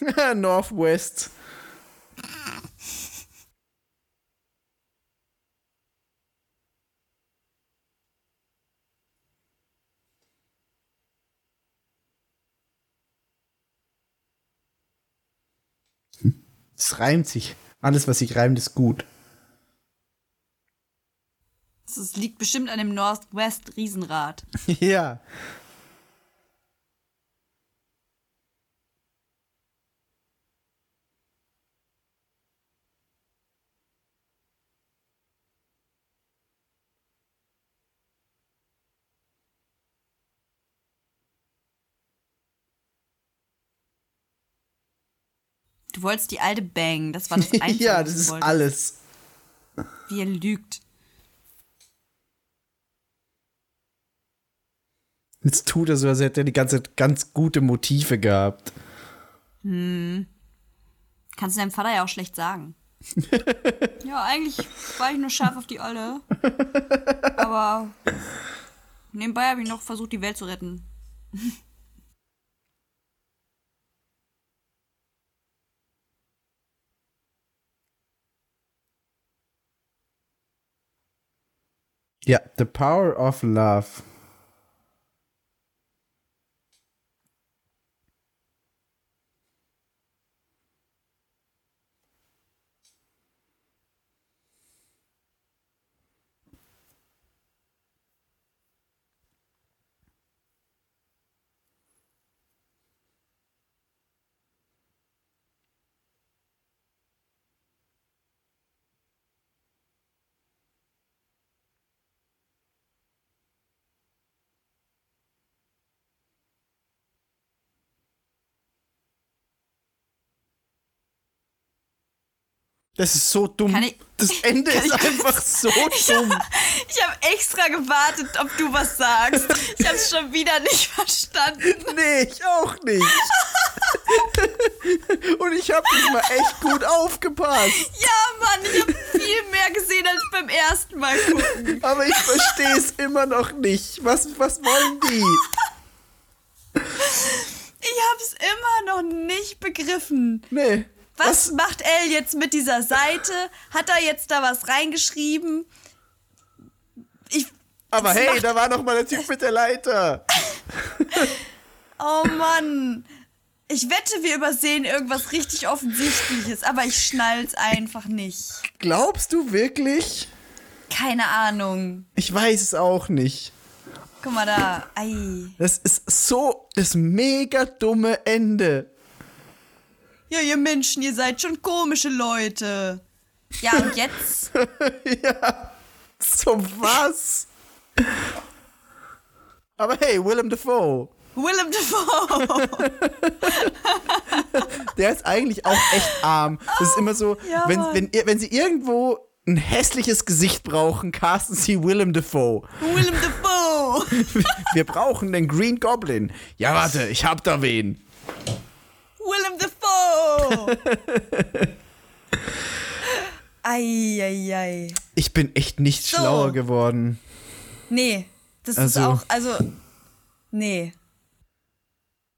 *laughs* Northwest. Es reimt sich. Alles, was sich reimt, ist gut. Das liegt bestimmt an dem Northwest Riesenrad. *laughs* ja. Du wolltest die alte bangen. Das war *laughs* das Einzige. ja, das ist alles. Wie er lügt. Jetzt tut er so, als hätte er die ganze Zeit ganz gute Motive gehabt. Kannst du deinem Vater ja auch schlecht sagen. *laughs* ja, eigentlich war ich nur scharf auf die Olle. Aber nebenbei habe ich noch versucht, die Welt zu retten. Ja, The Power of Love. Das ist so dumm. Ich- das Ende ist einfach so *laughs* dumm. Ich habe extra gewartet, ob du was sagst. Ich habe es schon wieder nicht verstanden. Nee, ich auch nicht. *laughs* Und ich habe diesmal echt gut aufgepasst. Ja, Mann, ich habe viel mehr gesehen als beim ersten Mal gucken. Aber ich verstehe es immer noch nicht. Was, was wollen die? Ich habe es immer noch nicht begriffen. Nee. Was macht Elle jetzt mit dieser Seite? Hat er jetzt da was reingeschrieben? Ich. Aber hey, da war noch mal der Typ mit der Leiter. *laughs* Oh Mann. Ich wette, wir übersehen irgendwas richtig Offensichtliches, aber ich schnall's einfach nicht. Glaubst du wirklich? Keine Ahnung. Ich weiß es auch nicht. Guck mal da. Ei. Das ist so das mega dumme Ende. Ja, ihr Menschen, ihr seid schon komische Leute. Ja, und jetzt? *laughs* ja. So was? Aber hey, Willem Dafoe. Willem Dafoe. *laughs* Der ist eigentlich auch echt arm. Das ist immer so, Ja, wenn, wenn, ihr- wenn sie irgendwo ein hässliches Gesicht brauchen, casten sie Willem Dafoe. Willem Dafoe. *laughs* Wir brauchen den Green Goblin. Ja, warte, ich hab da wen. Willem Dafoe. *laughs* Eieiei. Ich bin echt nicht So. schlauer geworden. Nee, das ist Also- auch, also, nee.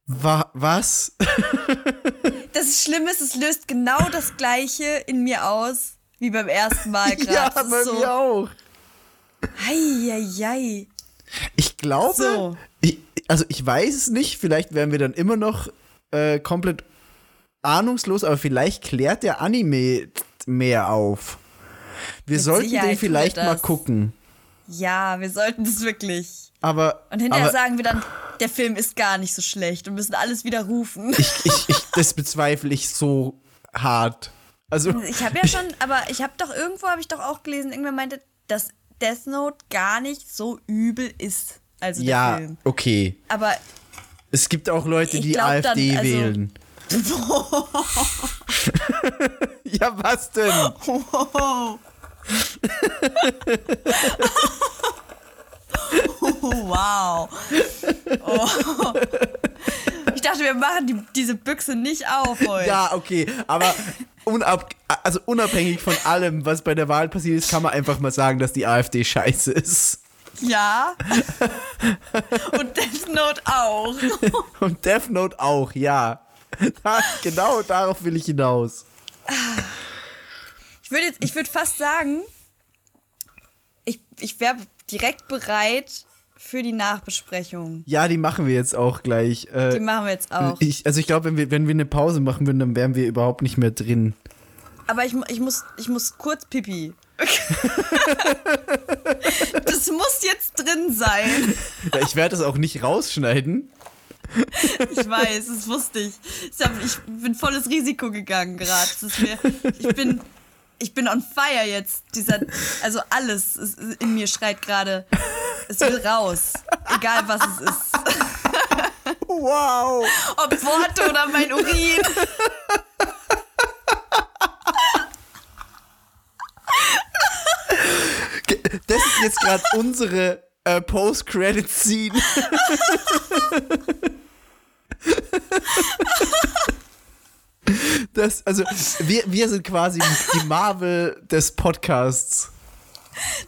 Wa was? *laughs* Das Schlimme ist, es löst genau das Gleiche in mir aus, wie beim ersten Mal gerade. *laughs* ja, Das bei ist so, mir auch. Eieiei. Ich glaube, So. ich, also ich weiß es nicht, vielleicht wären wir dann immer noch äh, komplett ahnungslos, aber vielleicht klärt der Anime mehr auf. Wir Mit sollten Sicherheit den vielleicht mal gucken. Ja, wir sollten das wirklich. Aber, Und hinterher aber sagen wir dann, der Film ist gar nicht so schlecht und müssen alles wieder rufen. ich, ich, ich, das bezweifle ich so hart. Also, *laughs* Ich habe ja schon, aber ich habe doch irgendwo habe ich doch auch gelesen, irgendwer meinte, dass Death Note gar nicht so übel ist. Also der ja, Film. okay. Aber Es gibt auch Leute, die glaub dann, AfD also- wählen. *laughs* ja, was denn? oh, *laughs* wow. Oh. Ich dachte, wir machen die, diese Büchse nicht auf heute. Ja, okay, aber unab also unabhängig von allem, was bei der Wahl passiert ist, kann man einfach mal sagen, dass die AfD scheiße ist. Ja. *laughs* Und Death Note auch. *laughs* Und Death Note auch, ja. Da, genau darauf will ich hinaus. Ich würde jetzt, ich würde fast sagen, ich, ich wäre direkt bereit für die Nachbesprechung. Ja, die machen wir jetzt auch gleich. Die Äh, machen wir jetzt auch. ich, also ich glaube, wenn wir, wenn wir eine Pause machen würden, dann wären wir überhaupt nicht mehr drin. Aber ich, ich, muss, ich muss kurz pipi. *laughs* das muss jetzt drin sein. Ja, ich werde das auch nicht rausschneiden. Ich weiß, das wusste ich. Ich, hab, ich bin volles Risiko gegangen gerade. Ich bin, ich bin on fire jetzt. Dieser, also alles ist, in mir schreit gerade, es will raus. Egal was es ist. Wow. Ob Worte oder mein Urin. Das ist jetzt gerade unsere äh, Post-Credit-Scene. Das, also, wir, wir sind quasi die Marvel des Podcasts.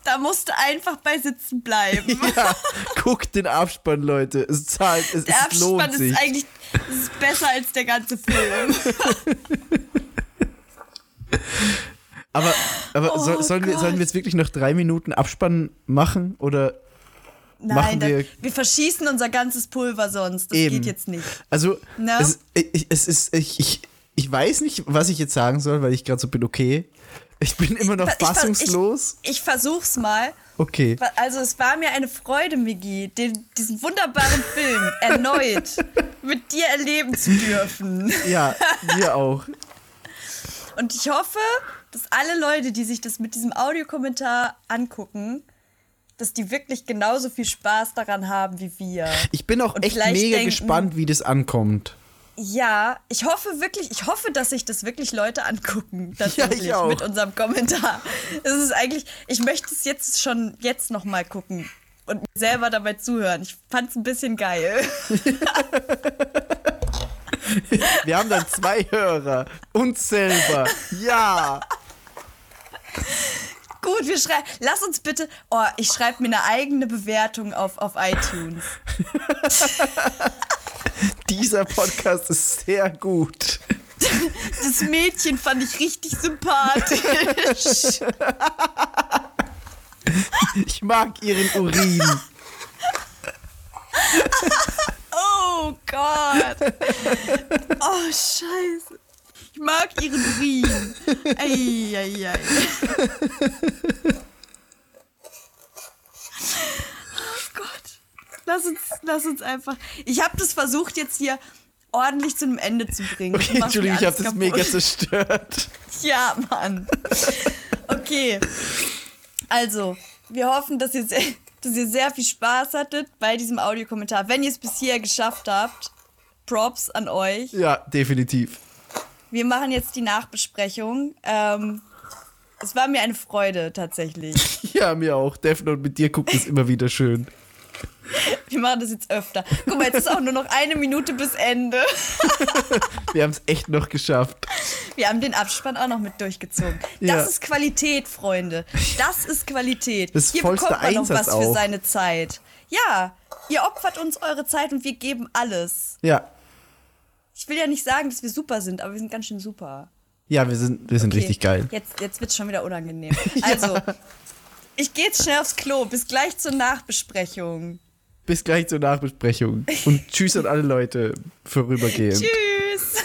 Da musst du einfach bei sitzen bleiben. Ja, guckt den Abspann, Leute. Es zahlt, es, Der es lohnt Abspann sich. ist eigentlich ist besser als der ganze Film. *laughs* Aber, aber Oh soll, sollen, wir, sollen wir jetzt wirklich noch drei Minuten Abspann machen? Oder Nein, Machen da, wir- wir, verschießen unser ganzes Pulver sonst. Das Eben. geht jetzt nicht. Also, Na? es, ich, es ist, ich, ich, ich weiß nicht, was ich jetzt sagen soll, weil ich gerade so bin, okay. Ich bin immer noch ich- fassungslos. Ich, ich versuch's mal. Okay. Also es war mir eine Freude, Migi, den, diesen wunderbaren Film *laughs* erneut mit dir erleben zu dürfen. Ja, wir auch. Und ich hoffe, dass alle Leute, die sich das mit diesem Audiokommentar angucken, dass die wirklich genauso viel Spaß daran haben wie wir. Ich bin auch Und echt mega denken- gespannt, wie das ankommt. Ja, ich hoffe wirklich, ich hoffe, dass sich das wirklich Leute angucken, *laughs* tatsächlich ich auch. mit unserem Kommentar. Es ist eigentlich, ich möchte es jetzt schon jetzt noch mal gucken und mir selber dabei zuhören. Ich fand es ein bisschen geil. *laughs* Wir haben dann zwei Hörer. Uns selber. Ja. *laughs* Gut, wir schreiben. Lass uns bitte. Oh, ich schreibe mir eine eigene Bewertung auf, auf iTunes. *laughs* Dieser Podcast ist sehr gut. Das Mädchen fand ich richtig sympathisch. Ich mag ihren Urin. Oh Gott. Oh, scheiße. Ich mag ihren Urin. Eieiei. Oh Gott. Lass uns, lass uns einfach. Ich habe das versucht jetzt hier ordentlich zu einem Ende zu bringen. Okay, Entschuldigung, ich habe das mega zerstört. Ja, Mann. Okay. Also, wir hoffen, dass ihr, sehr, dass ihr sehr viel Spaß hattet bei diesem Audiokommentar. Wenn ihr es bis hier geschafft habt, Props an euch. Ja, definitiv. Wir machen jetzt die Nachbesprechung. Ähm, es war mir eine Freude, tatsächlich. *laughs* Ja, mir auch. Defner und mit dir guckt es immer wieder schön. Wir machen das jetzt öfter. Guck mal, jetzt ist auch nur noch eine Minute bis Ende. *laughs* Wir haben es echt noch geschafft. Wir haben den Abspann auch noch mit durchgezogen. Das Ja. ist Qualität, Freunde. Das ist Qualität. Das Hier bekommt man noch Einsatz was für auch. seine Zeit. Ja, ihr opfert uns eure Zeit und wir geben alles. Ja. Ich will ja nicht sagen, dass wir super sind, aber wir sind ganz schön super. Ja, wir sind, wir sind Okay, richtig geil. Jetzt, jetzt wird es schon wieder unangenehm. *laughs* Also, ich gehe jetzt schnell aufs Klo. Bis gleich zur Nachbesprechung. Bis gleich zur Nachbesprechung. Und tschüss an alle Leute vorübergehend. *laughs* Tschüss.